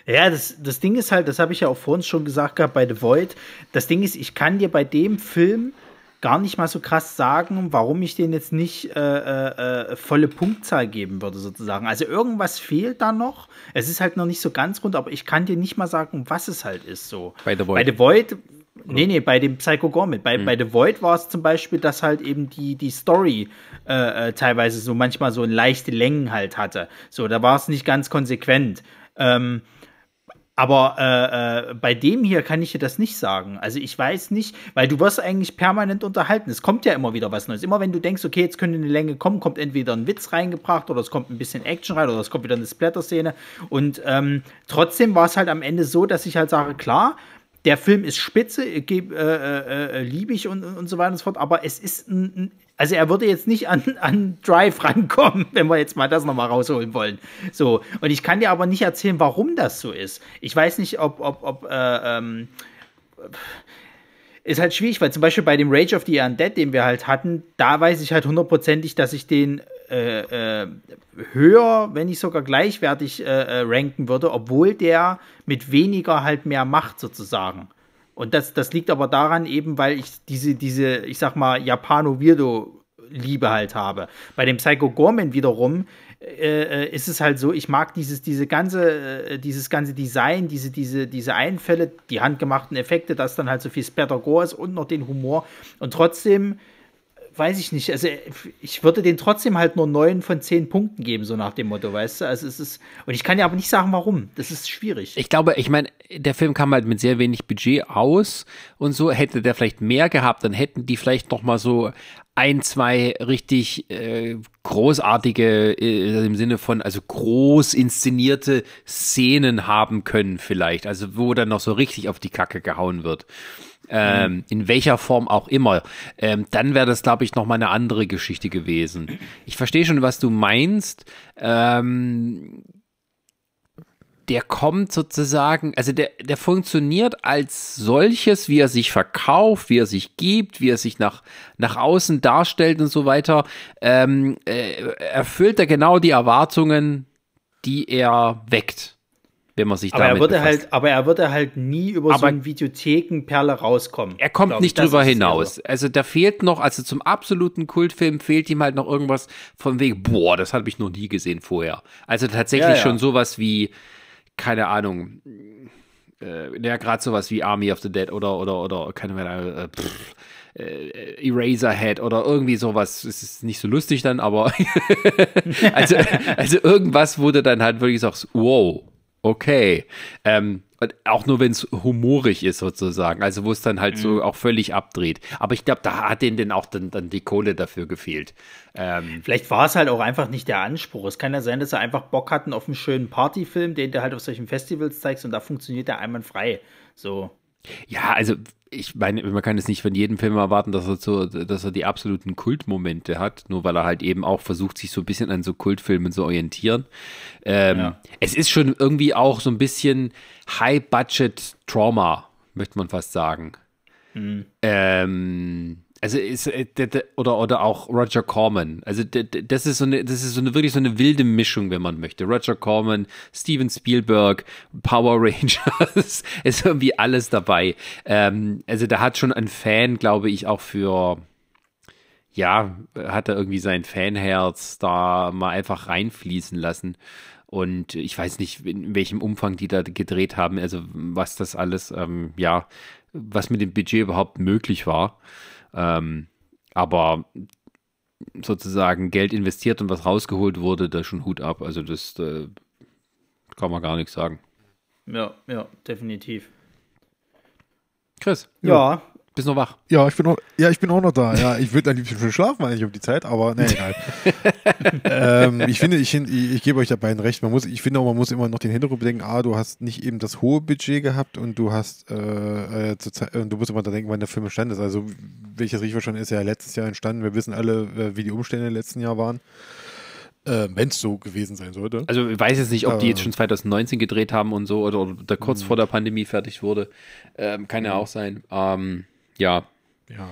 Ja, das, das Ding ist halt, das habe ich ja auch vorhin schon gesagt gehabt bei The Void. Das Ding ist, ich kann dir bei dem Film gar nicht mal so krass sagen, warum ich den jetzt nicht äh, äh, äh volle Punktzahl geben würde, sozusagen. Also irgendwas fehlt da noch. Es ist halt noch nicht so ganz rund, aber ich kann dir nicht mal sagen, was es halt ist so. Bei The Void. Bei The Void Nee, nee, bei dem Psycho Gormit. Bei, mhm. bei The Void war es zum Beispiel, dass halt eben die, die Story äh, äh, teilweise so manchmal so leichte Längen halt hatte. So, da war es nicht ganz konsequent. Ähm, aber äh, äh, bei dem hier kann ich dir das nicht sagen. Also ich weiß nicht, weil du wirst eigentlich permanent unterhalten. Es kommt ja immer wieder was Neues. Immer wenn du denkst, okay, jetzt könnte eine Länge kommen, kommt entweder ein Witz reingebracht oder es kommt ein bisschen Action rein oder es kommt wieder eine Splatter-Szene. Und ähm, trotzdem war es halt am Ende so, dass ich halt sage, klar, der Film ist spitze, äh, äh, äh, äh, liebe ich und, und so weiter und so fort, aber es ist ein, also er würde jetzt nicht an, an Drive rankommen, wenn wir jetzt mal das nochmal rausholen wollen. So, und ich kann dir aber nicht erzählen, warum das so ist. Ich weiß nicht, ob, ob, ob äh, ähm, ist halt schwierig, weil zum Beispiel bei dem Rage of the Undead, den wir halt hatten, da weiß ich halt hundertprozentig, dass ich den äh, äh, höher, wenn nicht sogar gleichwertig äh, äh, ranken würde, obwohl der mit weniger halt mehr macht sozusagen. Und das, das liegt aber daran eben, weil ich diese, diese, ich sag mal, Japano-Weirdo-Liebe halt habe. Bei dem Psycho Gorman wiederum äh, ist es halt so, ich mag dieses, diese ganze, äh, dieses ganze Design, diese, diese, diese Einfälle, die handgemachten Effekte, dass dann halt so viel Spatter-Gore ist und noch den Humor. Und trotzdem weiß ich nicht. Also ich würde den trotzdem halt nur neun von zehn Punkten geben, so nach dem Motto, weißt du? Also es ist, und ich kann ja aber nicht sagen, warum. Das ist schwierig. Ich glaube, ich meine, der Film kam halt mit sehr wenig Budget aus und so. Hätte der vielleicht mehr gehabt, dann hätten die vielleicht noch mal so ein, zwei richtig äh, großartige, äh, im Sinne von, also groß inszenierte Szenen haben können vielleicht. Also wo dann noch so richtig auf die Kacke gehauen wird ähm, mhm. in welcher Form auch immer, ähm, dann wäre das, glaube ich, noch mal eine andere Geschichte gewesen. Ich verstehe schon, was du meinst. Ähm, der kommt sozusagen, also der, der funktioniert als solches, wie er sich verkauft, wie er sich gibt, wie er sich nach, nach außen darstellt und so weiter, ähm, äh, erfüllt er genau die Erwartungen, die er weckt wenn man sich aber damit er würde halt, Aber er würde halt nie über aber so eine Videothekenperle rauskommen. Er kommt nicht drüber hinaus. Also da fehlt noch, also zum absoluten Kultfilm fehlt ihm halt noch irgendwas von wegen, boah, das habe ich noch nie gesehen vorher. Also tatsächlich ja, ja. schon sowas wie, keine Ahnung, äh, ja, gerade sowas wie Army of the Dead oder, oder, oder, keine Ahnung, äh, pff, äh, Eraserhead oder irgendwie sowas. Es ist nicht so lustig dann, aber also, also irgendwas, du dann halt wirklich sagst, wow, okay. Ähm, auch nur wenn es humorig ist sozusagen, also wo es dann halt mhm. so auch völlig abdreht. Aber ich glaube, da hat denen dann auch dann, dann die Kohle dafür gefehlt. Ähm, Vielleicht war es halt auch einfach nicht der Anspruch. Es kann ja sein, dass sie einfach Bock hatten auf einen schönen Partyfilm, den du halt auf solchen Festivals zeigst und da funktioniert der einwandfrei. So. Ja, also ich meine, man kann es nicht von jedem Film erwarten, dass er so, dass er die absoluten Kultmomente hat, nur weil er halt eben auch versucht, sich so ein bisschen an so Kultfilmen zu orientieren. Ähm, ja. Es ist schon irgendwie auch so ein bisschen High-Budget-Trauma, möchte man fast sagen. Mhm. Ähm, also ist äh, oder oder auch Roger Corman. Also das ist so eine das ist so eine wirklich so eine wilde Mischung, wenn man möchte. Roger Corman, Steven Spielberg, Power Rangers, ist irgendwie alles dabei. Ähm, also da hat schon ein Fan, glaube ich, auch für ja, hat er irgendwie sein Fanherz da mal einfach reinfließen lassen. Und ich weiß nicht, in welchem Umfang die da gedreht haben, also was das alles, ähm, ja, was mit dem Budget überhaupt möglich war. Ähm, aber sozusagen Geld investiert und was rausgeholt wurde, da schon Hut ab. Also das äh, kann man gar nichts sagen. Ja, ja, definitiv. Chris. Ja, bist noch wach? Ja, ich bin auch, ja, ich bin auch noch da. Ja, ich würde eigentlich schon schlafen eigentlich um die Zeit, aber nee, egal. ähm, ich finde, ich, ich, ich gebe euch da beiden recht. Man muss, ich finde auch, man muss immer noch den Hintergrund bedenken, ah, du hast nicht eben das hohe Budget gehabt und du hast äh, äh, du musst immer da denken, wann der Film entstanden ist. Also, das richtig verstanden ist ja letztes Jahr entstanden. Wir wissen alle, äh, wie die Umstände im letzten Jahr waren. Äh, Wenn es so gewesen sein sollte. Also ich weiß jetzt nicht, ob die jetzt schon 2019 gedreht haben und so oder, oder kurz mhm. vor der Pandemie fertig wurde. Ähm, kann ja mhm. auch sein. Ähm, ja. Ja.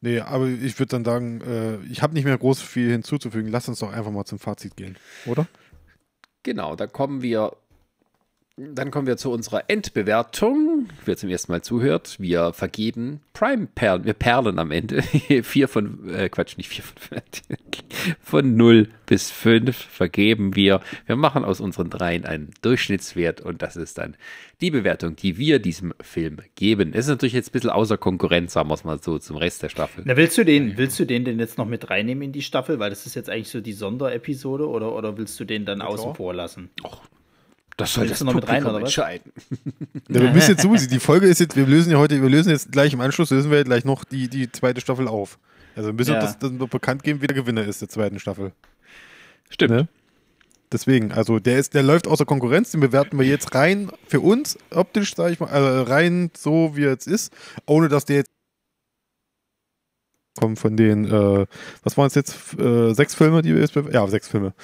Nee, aber ich würde dann sagen, äh, ich habe nicht mehr groß viel hinzuzufügen. Lass uns doch einfach mal zum Fazit gehen, oder? Genau, da kommen wir dann kommen wir zu unserer Endbewertung. Wer zum ersten Mal zuhört, wir vergeben Prime-Perlen, wir Perlen am Ende. vier von, äh, Quatsch, nicht vier von fünf. Von 0 bis 5 vergeben wir. Wir machen aus unseren dreien einen Durchschnittswert und das ist dann die Bewertung, die wir diesem Film geben. Es ist natürlich jetzt ein bisschen außer Konkurrenz, sagen wir es mal so, zum Rest der Staffel. Na, willst du den, willst du den denn jetzt noch mit reinnehmen in die Staffel? Weil das ist jetzt eigentlich so die Sonderepisode oder, oder willst du den dann ja, außen vor lassen? Och, das soll das noch mit rein, oder entscheiden. Ja, wir müssen jetzt so, die Folge ist jetzt, wir lösen ja heute, wir lösen jetzt gleich im Anschluss, lösen wir gleich noch die, die zweite Staffel auf. Also wir müssen ja. das, das bekannt geben, wie der Gewinner ist der zweiten Staffel. Stimmt. Ne? Deswegen, also der ist, der läuft außer Konkurrenz, den bewerten wir jetzt rein für uns, optisch, sage ich mal, äh, rein so wie er jetzt ist, ohne dass der jetzt kommen von den, äh, was waren es jetzt, äh, sechs Filme, die wir jetzt, ja, sechs Filme.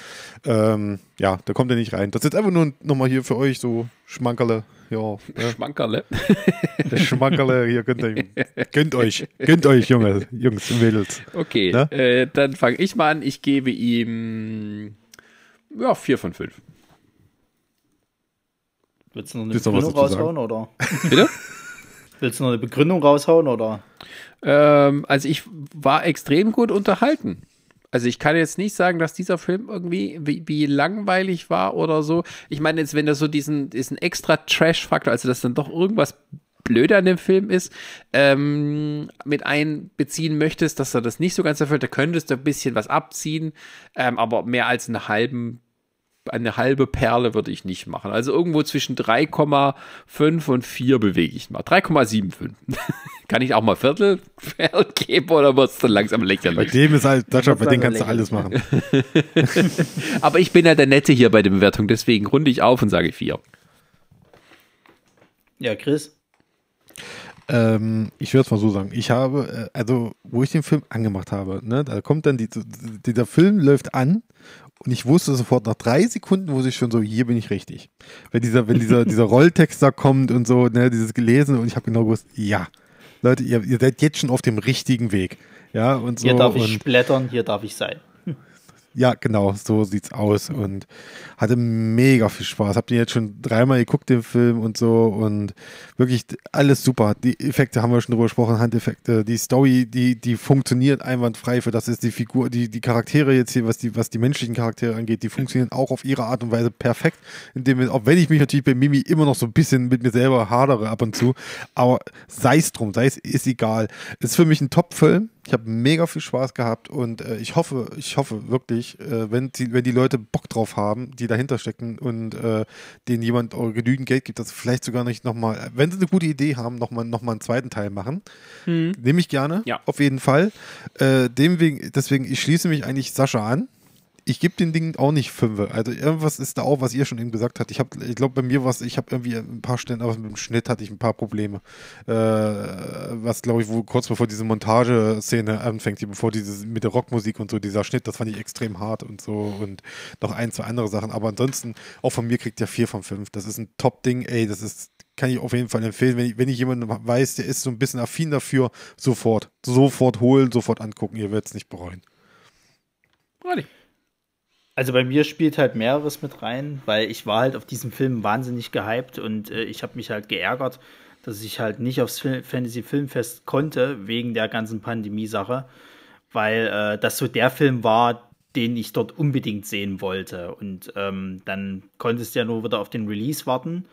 Ähm, ja, da kommt er nicht rein. Das ist jetzt einfach nur nochmal hier für euch so Schmankerle. Ja, ne? Schmankerle. Schmankerle, hier könnt ihr, gönnt euch, gönnt euch, Junge, Jungs und Mädels. Okay, ne? äh, dann fange ich mal an. Ich gebe ihm, ja, vier von fünf. Willst du noch eine Begründung raushauen, oder? Bitte? Willst du noch eine Begründung raushauen, oder? Ähm, also ich war extrem gut unterhalten. Also ich kann jetzt nicht sagen, dass dieser Film irgendwie wie, wie langweilig war oder so. Ich meine jetzt, wenn das so diesen, diesen extra Trash-Faktor, also dass dann doch irgendwas blöd an dem Film ist, ähm, mit einbeziehen möchtest, dass er das nicht so ganz erfüllt, da könntest du ein bisschen was abziehen, ähm, aber mehr als einen halben eine halbe Perle würde ich nicht machen. Also irgendwo zwischen 3,5 und 4 bewege ich mal. 3,75. Kann ich auch mal Viertel geben oder wird es dann langsam lächerlich? Bei dem ist halt, Sascha, bei dem kannst du alles machen. Aber ich bin ja der Nette hier bei der Bewertung, deswegen runde ich auf und sage 4. Ja, Chris? Ähm, ich würde es mal so sagen. Ich habe, äh, also, wo ich den Film angemacht habe, ne, da kommt dann die, dieser Film läuft an und ich wusste sofort nach drei Sekunden, wo ich schon so, hier bin ich richtig. Wenn dieser, wenn dieser, dieser Rolltext da kommt und so, ne, dieses gelesen und ich habe genau gewusst, ja, Leute, ihr, ihr seid jetzt schon auf dem richtigen Weg. Ja, und so. Hier darf ich und, splattern, hier darf ich sein. Ja, genau, so sieht's aus und hatte mega viel Spaß. Hab den jetzt schon dreimal geguckt, den Film und so und wirklich alles super. Die Effekte haben wir schon drüber gesprochen, Handeffekte, die Story, die, die funktioniert einwandfrei für das ist die Figur, die, die Charaktere jetzt hier, was die, was die menschlichen Charaktere angeht, die funktionieren auch auf ihre Art und Weise perfekt, indem, auch wenn ich mich natürlich bei Mimi immer noch so ein bisschen mit mir selber hadere ab und zu, aber sei es drum, sei es, ist egal. Ist für mich ein Top-Film ich habe mega viel Spaß gehabt und äh, ich hoffe, ich hoffe wirklich, äh, wenn, die, wenn die Leute Bock drauf haben, die dahinter stecken und äh, denen jemand genügend Geld gibt, dass vielleicht sogar nicht nochmal, wenn sie eine gute Idee haben, nochmal noch mal einen zweiten Teil machen. Mhm. Nehme ich gerne, ja. auf jeden Fall. Äh, dem deswegen, ich schließe mich eigentlich Sascha an ich gebe den Ding auch nicht fünf. Also irgendwas ist da auch, was ihr schon eben gesagt habt. Ich habe, ich glaube, bei mir war es, ich habe irgendwie ein paar Stellen, aber mit dem Schnitt hatte ich ein paar Probleme. Äh, was, glaube ich, wo kurz bevor diese Montageszene anfängt, bevor diese mit der Rockmusik und so, dieser Schnitt, das fand ich extrem hart und so und noch ein, zwei andere Sachen. Aber ansonsten, auch von mir kriegt der vier von fünf. Das ist ein Top-Ding, ey, das ist, kann ich auf jeden Fall empfehlen. Wenn ich, wenn ich jemanden weiß, der ist so ein bisschen affin dafür, sofort, sofort holen, sofort angucken. Ihr werdet es nicht bereuen. Ready. Also bei mir spielt halt mehreres mit rein, weil ich war halt auf diesem Film wahnsinnig gehypt und äh, ich habe mich halt geärgert, dass ich halt nicht aufs Fantasy Filmfest konnte wegen der ganzen Pandemie-Sache, weil äh, das so der Film war, den ich dort unbedingt sehen wollte. Und ähm, dann konntest du ja nur wieder auf den Release warten.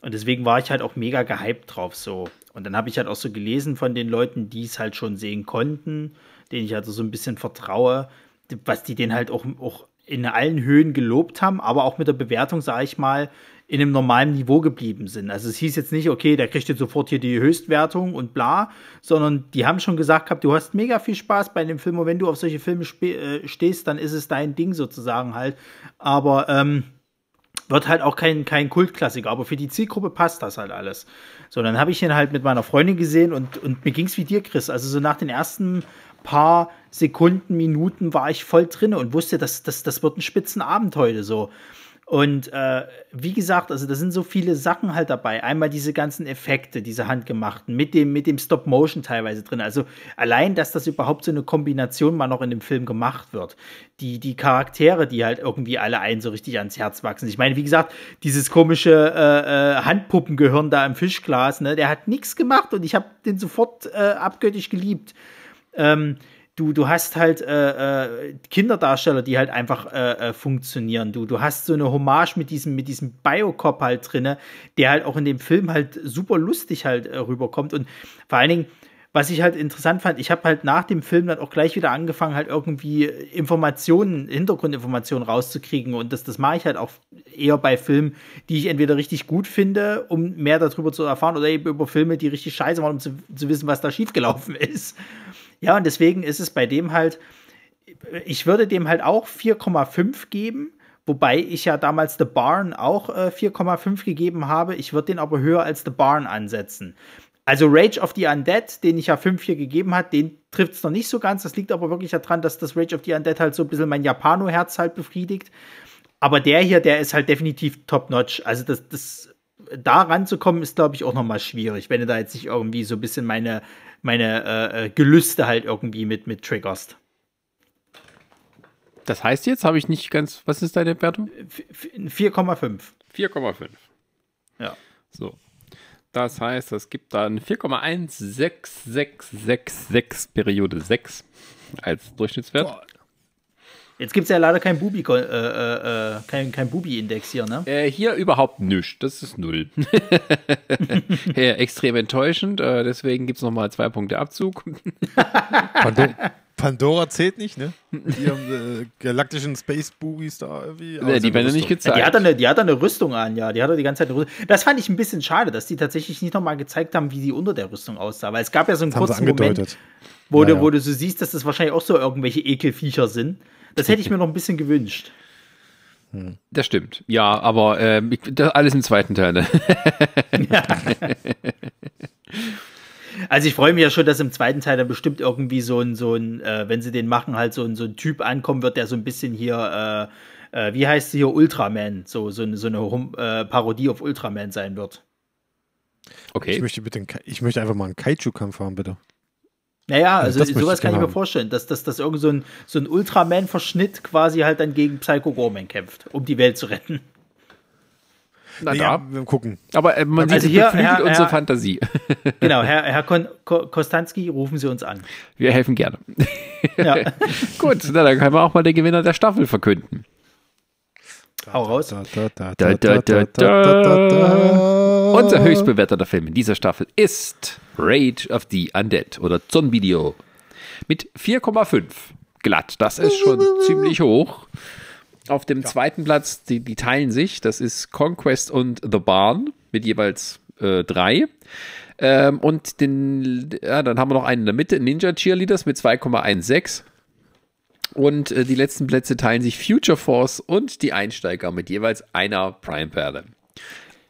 Und deswegen war ich halt auch mega gehypt drauf so. Und dann habe ich halt auch so gelesen von den Leuten, die es halt schon sehen konnten, denen ich also so ein bisschen vertraue, was die den halt auch, auch in allen Höhen gelobt haben, aber auch mit der Bewertung, sage ich mal, in einem normalen Niveau geblieben sind. Also es hieß jetzt nicht, okay, der kriegt jetzt sofort hier die Höchstwertung und bla, sondern die haben schon gesagt gehabt, du hast mega viel Spaß bei dem Film und wenn du auf solche Filme äh, stehst, dann ist es dein Ding sozusagen halt. Aber ähm, wird halt auch kein, kein Kultklassiker, aber für die Zielgruppe passt das halt alles. So, dann habe ich ihn halt mit meiner Freundin gesehen und, und mir ging es wie dir, Chris. Also so nach den ersten paar Sekunden, Minuten war ich voll drin und wusste, dass das, das wird ein Spitzenabend heute so. Und äh, wie gesagt, also da sind so viele Sachen halt dabei. Einmal diese ganzen Effekte, diese handgemachten, mit dem, mit dem Stop-Motion teilweise drin. Also allein, dass das überhaupt so eine Kombination mal noch in dem Film gemacht wird. Die, die Charaktere, die halt irgendwie alle einen so richtig ans Herz wachsen. Ich meine, wie gesagt, dieses komische äh, äh, Handpuppengehirn da im Fischglas, ne, der hat nichts gemacht und ich habe den sofort äh, abgöttisch geliebt. Ähm, du, du hast halt äh, äh, Kinderdarsteller, die halt einfach äh, äh, funktionieren. Du, du hast so eine Hommage mit diesem, mit diesem Biocop halt drinne, der halt auch in dem Film halt super lustig halt äh, rüberkommt. Und vor allen Dingen, was ich halt interessant fand, ich habe halt nach dem Film dann auch gleich wieder angefangen, halt irgendwie Informationen, Hintergrundinformationen rauszukriegen. Und das, das mache ich halt auch eher bei Filmen, die ich entweder richtig gut finde, um mehr darüber zu erfahren, oder eben über Filme, die richtig scheiße waren, um zu, zu wissen, was da schiefgelaufen ist. Ja, und deswegen ist es bei dem halt, ich würde dem halt auch 4,5 geben. Wobei ich ja damals The Barn auch äh, 4,5 gegeben habe. Ich würde den aber höher als The Barn ansetzen. Also Rage of the Undead, den ich ja 5 hier gegeben hat, den trifft es noch nicht so ganz. Das liegt aber wirklich daran, dass das Rage of the Undead halt so ein bisschen mein Japano-Herz halt befriedigt. Aber der hier, der ist halt definitiv top-notch. Also das, das da ranzukommen, ist, glaube ich, auch nochmal schwierig, wenn du da jetzt nicht irgendwie so ein bisschen meine meine äh, äh, Gelüste halt irgendwie mit, mit triggerst. Das heißt jetzt, habe ich nicht ganz, was ist deine Wertung? 4,5. 4,5. Ja. So. Das heißt, es gibt dann 4,16666 Periode 6 als Durchschnittswert. Boah. Jetzt gibt es ja leider kein Bubi, äh, äh, äh, kein, kein Bubi-Index hier, ne? Äh, hier überhaupt nichts. Das ist null. ja, extrem enttäuschend. Äh, deswegen gibt es nochmal zwei Punkte Abzug. Pandora, Pandora zählt nicht, ne? Die haben äh, galaktischen Space Boobies da irgendwie. Ja, die werden ja nicht gezeigt. Ja, die, hat eine, die hat eine Rüstung an, ja. Die hat die ganze Zeit eine Rüstung. Das fand ich ein bisschen schade, dass die tatsächlich nicht nochmal gezeigt haben, wie sie unter der Rüstung aussah. Weil es gab ja so einen Das haben sie kurzen Moment, angedeutet. Wo, Ja, du, ja. wo du so siehst, dass das wahrscheinlich auch so irgendwelche Ekelviecher sind. Das hätte ich mir noch ein bisschen gewünscht. Das stimmt. Ja, aber ähm, ich- das alles im zweiten Teil. Ne? Also ich freue mich ja schon, dass im zweiten Teil dann bestimmt irgendwie so ein, so ein äh, wenn sie den machen, halt so ein, so ein Typ ankommen wird, der so ein bisschen hier, äh, äh, wie heißt sie hier, Ultraman, so, so eine, so eine Hum- äh, Parodie auf Ultraman sein wird. Ich Okay. möchte bitte, ich möchte einfach mal einen Kaiju-Kampf haben, bitte. Naja, also möchte sowas ich kann ich mir vorstellen, dass, dass, dass irgend so ein, so ein Ultraman-Verschnitt quasi halt dann gegen Psycho Gorman kämpft, um die Welt zu retten. Na ja, da. wir gucken. Aber äh, man Also sieht, hier, beflügelt Herr- unsere Herr- Fantasie. Genau, Herr, Herr Kon Ko Kostanski, rufen Sie uns an. Wir helfen gerne. Ja, Gut, na, dann können wir auch mal den Gewinner der Staffel verkünden. hau raus. Da, da, da, Unser höchstbewerteter Film in dieser Staffel ist Rage of the Undead oder Zonvideo mit 4,5. Glatt, das ist schon ziemlich hoch. Auf dem zweiten Platz, die, die teilen sich, das ist Conquest und The Barn mit jeweils äh, drei. Ähm, und den, ja, dann haben wir noch einen in der Mitte, Ninja Cheerleaders mit 2,16. Und äh, die letzten Plätze teilen sich Future Force und die Einsteiger mit jeweils einer Prime-Perle.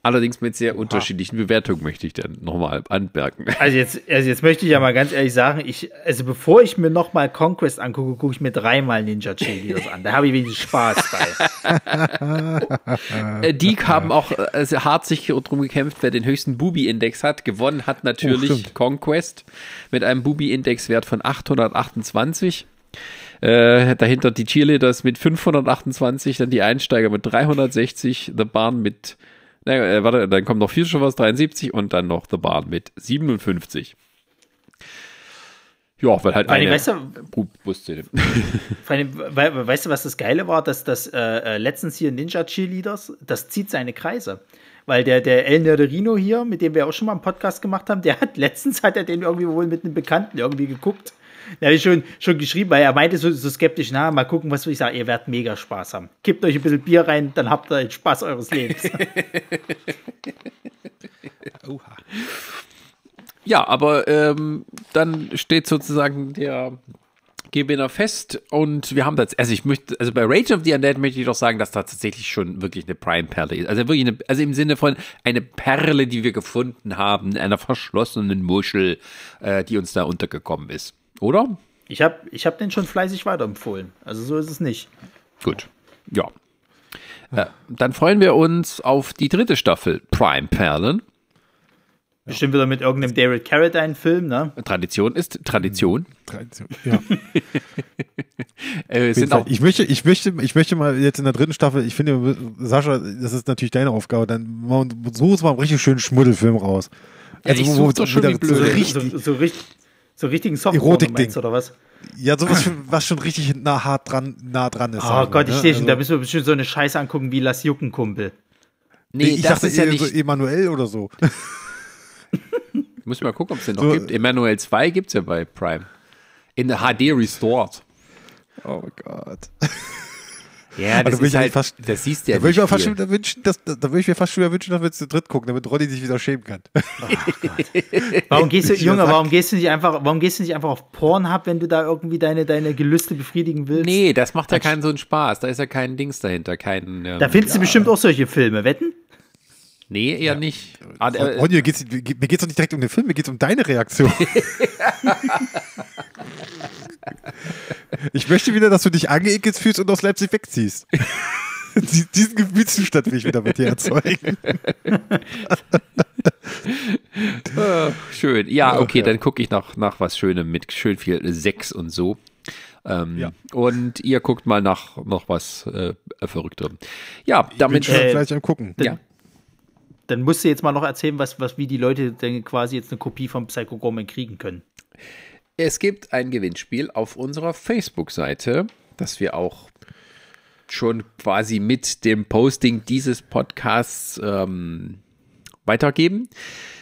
Allerdings mit sehr unterschiedlichen Bewertungen, möchte ich dann nochmal anmerken. Also jetzt, also jetzt möchte ich ja mal ganz ehrlich sagen, ich, also bevor ich mir nochmal Conquest angucke, gucke ich mir dreimal Ninja Cheerleaders an. Da habe ich wenig Spaß bei. Äh, die haben auch sehr hart sich darum gekämpft, wer den höchsten Bubi-Index hat. Gewonnen hat Oh, natürlich stimmt. Conquest mit einem Bubi-Index-Wert von 828. Äh, dahinter die Cheerleaders mit 528, dann die Einsteiger mit 360, The Barn mit, naja, äh, warte, dann kommt noch Future Force 73 und dann noch The Barn mit 57. Ja, weil halt eine weißt du, we- weißt du, was das Geile war? Dass das äh, äh, letztens hier Ninja Cheerleaders, das zieht seine Kreise. Weil der, der El Nerderino hier, mit dem wir auch schon mal einen Podcast gemacht haben, der hat letztens hat er den irgendwie wohl mit einem Bekannten irgendwie geguckt. Der habe ich schon, schon geschrieben, weil er meinte so, so skeptisch, na, mal gucken, was will ich sagen, ihr werdet mega Spaß haben. Kippt euch ein bisschen Bier rein, dann habt ihr den Spaß eures Lebens. Ja, aber ähm, dann steht sozusagen der Gewinner fest und wir haben das, also ich möchte, also bei Rage of the Undead möchte ich doch sagen, dass da tatsächlich schon wirklich eine Prime-Perle ist. Also wirklich eine, also im Sinne von eine Perle, die wir gefunden haben, einer verschlossenen Muschel, äh, die uns da untergekommen ist. Oder? Ich habe ich hab den schon fleißig weiterempfohlen. Also so ist es nicht. Gut. Ja. Äh, dann freuen wir uns auf die dritte Staffel Prime Perlen. Bestimmt wieder mit irgendeinem David Carradine-Film, ne? Tradition ist Tradition. Ja. Äh, es Auf jeden sind auch Ich möchte, ich möchte, ich möchte mal jetzt in der dritten Staffel, ich finde, Sascha, das ist natürlich deine Aufgabe, dann such uns mal einen richtig schönen Schmuddelfilm raus. Ja, ich wo- wo doch schon wieder So, richtig, so, so, richtig, so richtigen Softcore Erotik-Ding. oder was? ja, sowas, was schon richtig nah, hart dran, nah dran ist. Oh Gott, ich ne? stehe schon, Also- da müssen wir bestimmt so eine Scheiße angucken wie Lass Jucken, Kumpel. Nee, ich das dachte ist ja nicht. so Emanuel oder so. Muss mal gucken, ob es den noch So- gibt. Emanuel 2 gibt es ja bei Prime. In der HD Restored. Oh Gott. Ja, das da will ist ich halt, fast- das siehst du ja Da würde ich, mir nicht fast schon wieder wünschen, dass, da, da würde ich mir fast schon wieder wünschen, dass wir zu dritt gucken, damit Ronny sich wieder schämen kann. Warum gehst du, Junge, warum gehst du nicht einfach, warum gehst du nicht einfach auf Pornhub, wenn du da irgendwie deine, deine Gelüste befriedigen willst? Nee, das macht ja keinen so einen Spaß. Da ist ja kein Dings dahinter. Kein, ähm, Da findest du bestimmt auch solche Filme, wetten? nee, eher nicht. Ah, äh, Ronny, mir geht's, mir geht's doch nicht direkt um den Film, mir geht's um deine Reaktion. ich möchte wieder, dass du dich angeekelt fühlst und aus Leipzig wegziehst. Die- Diesen Gefühlszustand will ich wieder mit dir erzeugen. schön. Ja, okay, ja. dann gucke ich nach, nach was Schönem mit schön viel Sex und so. Ähm, Ja. Und ihr guckt mal nach noch was äh, Verrückterem. Ja, damit. Bin schon Äh, gleich am gucken. ja. Dann musst du jetzt mal noch erzählen, was, was, wie die Leute denn quasi jetzt eine Kopie von Psycho Gorman kriegen können. Es gibt ein Gewinnspiel auf unserer Facebook-Seite. dass wir auch schon quasi mit dem Posting dieses Podcasts ähm, weitergeben.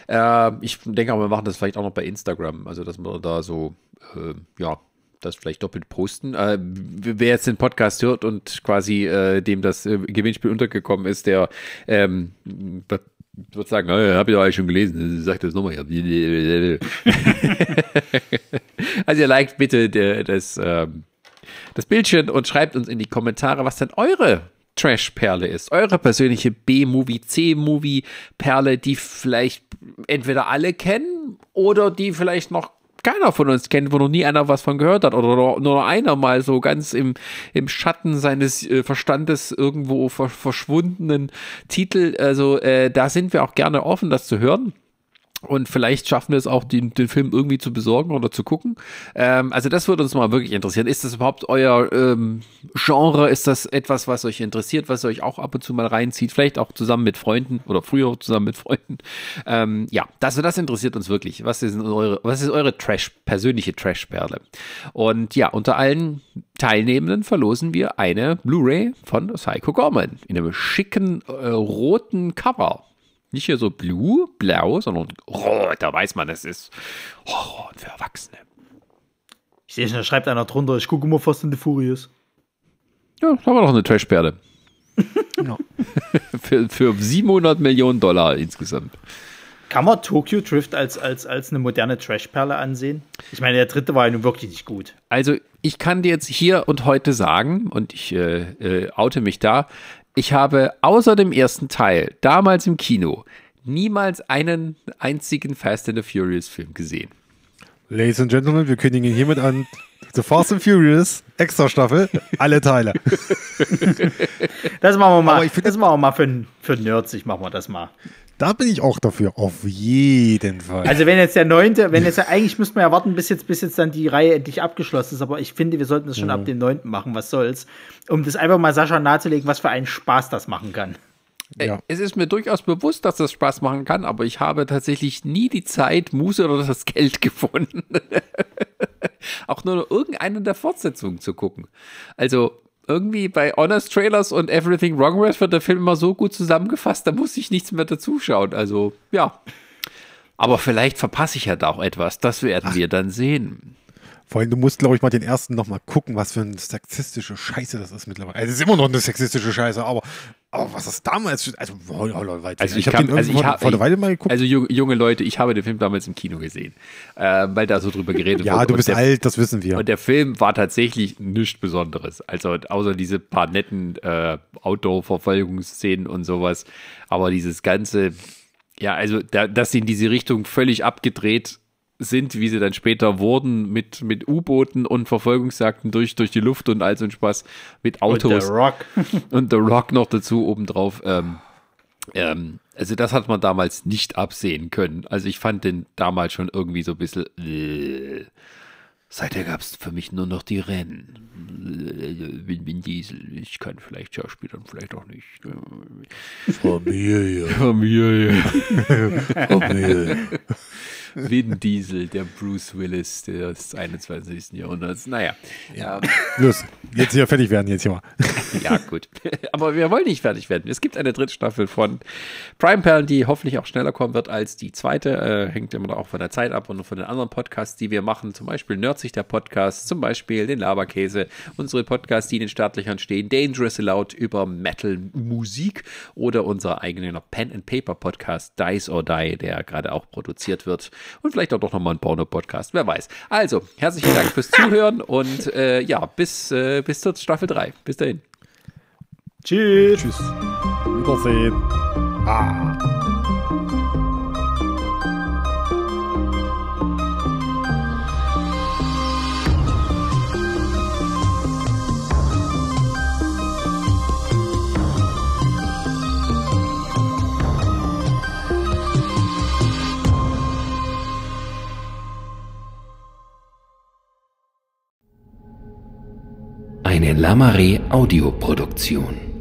Äh, ich denke aber, wir machen das vielleicht auch noch bei Instagram, also dass wir da so, äh, ja, das vielleicht doppelt posten. Äh, wer jetzt den Podcast hört und quasi äh, dem das äh, Gewinnspiel untergekommen ist, der ähm, wird sagen, oh, habe ich doch eigentlich schon gelesen, sag das nochmal. also ihr liked bitte das, ähm, das Bildchen und schreibt uns in die Kommentare, was denn eure Trash-Perle ist. Eure persönliche B-Movie, C-Movie-Perle, die vielleicht entweder alle kennen oder die vielleicht noch keiner von uns kennt, wo noch nie einer was von gehört hat oder nur einer mal so ganz im, im Schatten seines äh, Verstandes irgendwo ver verschwundenen Titel. Also äh, da sind wir auch gerne offen, das zu hören. Und vielleicht schaffen wir es auch, den, den Film irgendwie zu besorgen oder zu gucken. Ähm, also das würde uns mal wirklich interessieren. Ist das überhaupt euer ähm, Genre? Ist das etwas, was euch interessiert, was euch auch ab und zu mal reinzieht? Vielleicht auch zusammen mit Freunden oder früher zusammen mit Freunden. Ähm, ja, das, das interessiert uns wirklich. Was ist eure, was ist eure Trash, persönliche Trash-Perle? Und ja, unter allen Teilnehmenden verlosen wir eine Blu-ray von Psycho Gorman in einem schicken äh, roten Cover. Nicht hier so blue, blau, sondern rot. Da weiß man, es ist Horror für Erwachsene. Ich sehe schon, da schreibt einer drunter, ich gucke immer fast in die Furious. Ja, da haben wir noch eine Trashperle. ja. für, für 700 Millionen Dollar insgesamt. Kann man Tokyo Drift als, als, als eine moderne Trashperle ansehen? Ich meine, der dritte war ja nun wirklich nicht gut. Also, ich kann dir jetzt hier und heute sagen, und ich äh, äh, oute mich da, ich habe außer dem ersten Teil, damals im Kino, niemals einen einzigen Fast and the Furious Film gesehen. Ladies and Gentlemen, wir kündigen hiermit an The Fast and Furious Extra Staffel, alle Teile. das machen wir mal. das machen wir mal für, für Nerds. Ich machen wir das mal. Da bin ich auch dafür, auf jeden Fall. Also wenn jetzt der neunte, wenn jetzt eigentlich müsste man ja warten, bis jetzt, bis jetzt dann die Reihe endlich abgeschlossen ist, aber ich finde, wir sollten das schon mhm. ab dem neunten machen, was soll's. Um das einfach mal Sascha nahezulegen, was für einen Spaß das machen kann. Äh, ja. Es ist mir durchaus bewusst, dass das Spaß machen kann, aber ich habe tatsächlich nie die Zeit, Muße oder das Geld gefunden. Auch nur irgendeine der Fortsetzungen zu gucken. Also, irgendwie bei Honest Trailers und Everything Wrong With wird der Film immer so gut zusammengefasst, da muss ich nichts mehr dazuschauen. Also, ja. Aber vielleicht verpasse ich ja da auch etwas. Das werden Ach. wir dann sehen. Vor allem, du musst, glaube ich, mal den ersten nochmal gucken, was für eine sexistische Scheiße das ist mittlerweile. Also, es ist immer noch eine sexistische Scheiße, aber, aber was ist damals? Also, oh, oh, also ich, ich habe den also ich hab, vor der Weile mal geguckt. Also, junge Leute, ich habe den Film damals im Kino gesehen, äh, weil da so drüber geredet ja, wurde. Ja, du bist der, alt, das wissen wir. Und der Film war tatsächlich nichts Besonderes. Also, außer diese paar netten äh, Outdoor-Verfolgungsszenen und sowas. Aber dieses ganze, ja, also, da, das in diese Richtung völlig abgedreht sind, wie sie dann später wurden, mit, mit U-Booten und Verfolgungsjagden durch, durch die Luft und all so ein Spaß mit Autos. Und The Rock. und The Rock noch dazu obendrauf. Ähm, ähm, also das hat man damals nicht absehen können. Also ich fand den damals schon irgendwie so ein bisschen. Äh, seither gab es für mich nur noch die Rennen. Vin, Vin Diesel, ich kann vielleicht Schauspielern, vielleicht auch nicht. Familie. Familie. Familie. Vin Diesel, der Bruce Willis des 21. Jahrhunderts. Naja. Ja. Los, jetzt hier fertig werden, jetzt hier mal. ja, gut. Aber wir wollen nicht fertig werden. Es gibt eine dritte Staffel von Prime Perlen, die hoffentlich auch schneller kommen wird als die zweite. Äh, hängt immer auch von der Zeit ab und von den anderen Podcasts, die wir machen. Zum Beispiel Nerdsich der Podcast, zum Beispiel den Laberkäse, unsere Podcasts, die in den Startlöchern stehen, Dangerous Aloud über Metal-Musik oder unser eigener Pen and Paper Podcast Dice or Die, der gerade auch produziert wird und vielleicht auch doch nochmal ein Porno-Podcast, wer weiß. Also, herzlichen Dank fürs Zuhören und äh, ja, bis, äh, bis zur Staffel 3. Bis dahin. Tschüss. Tschüss. Wiedersehen. Ah. Eine Lamare Audioproduktion.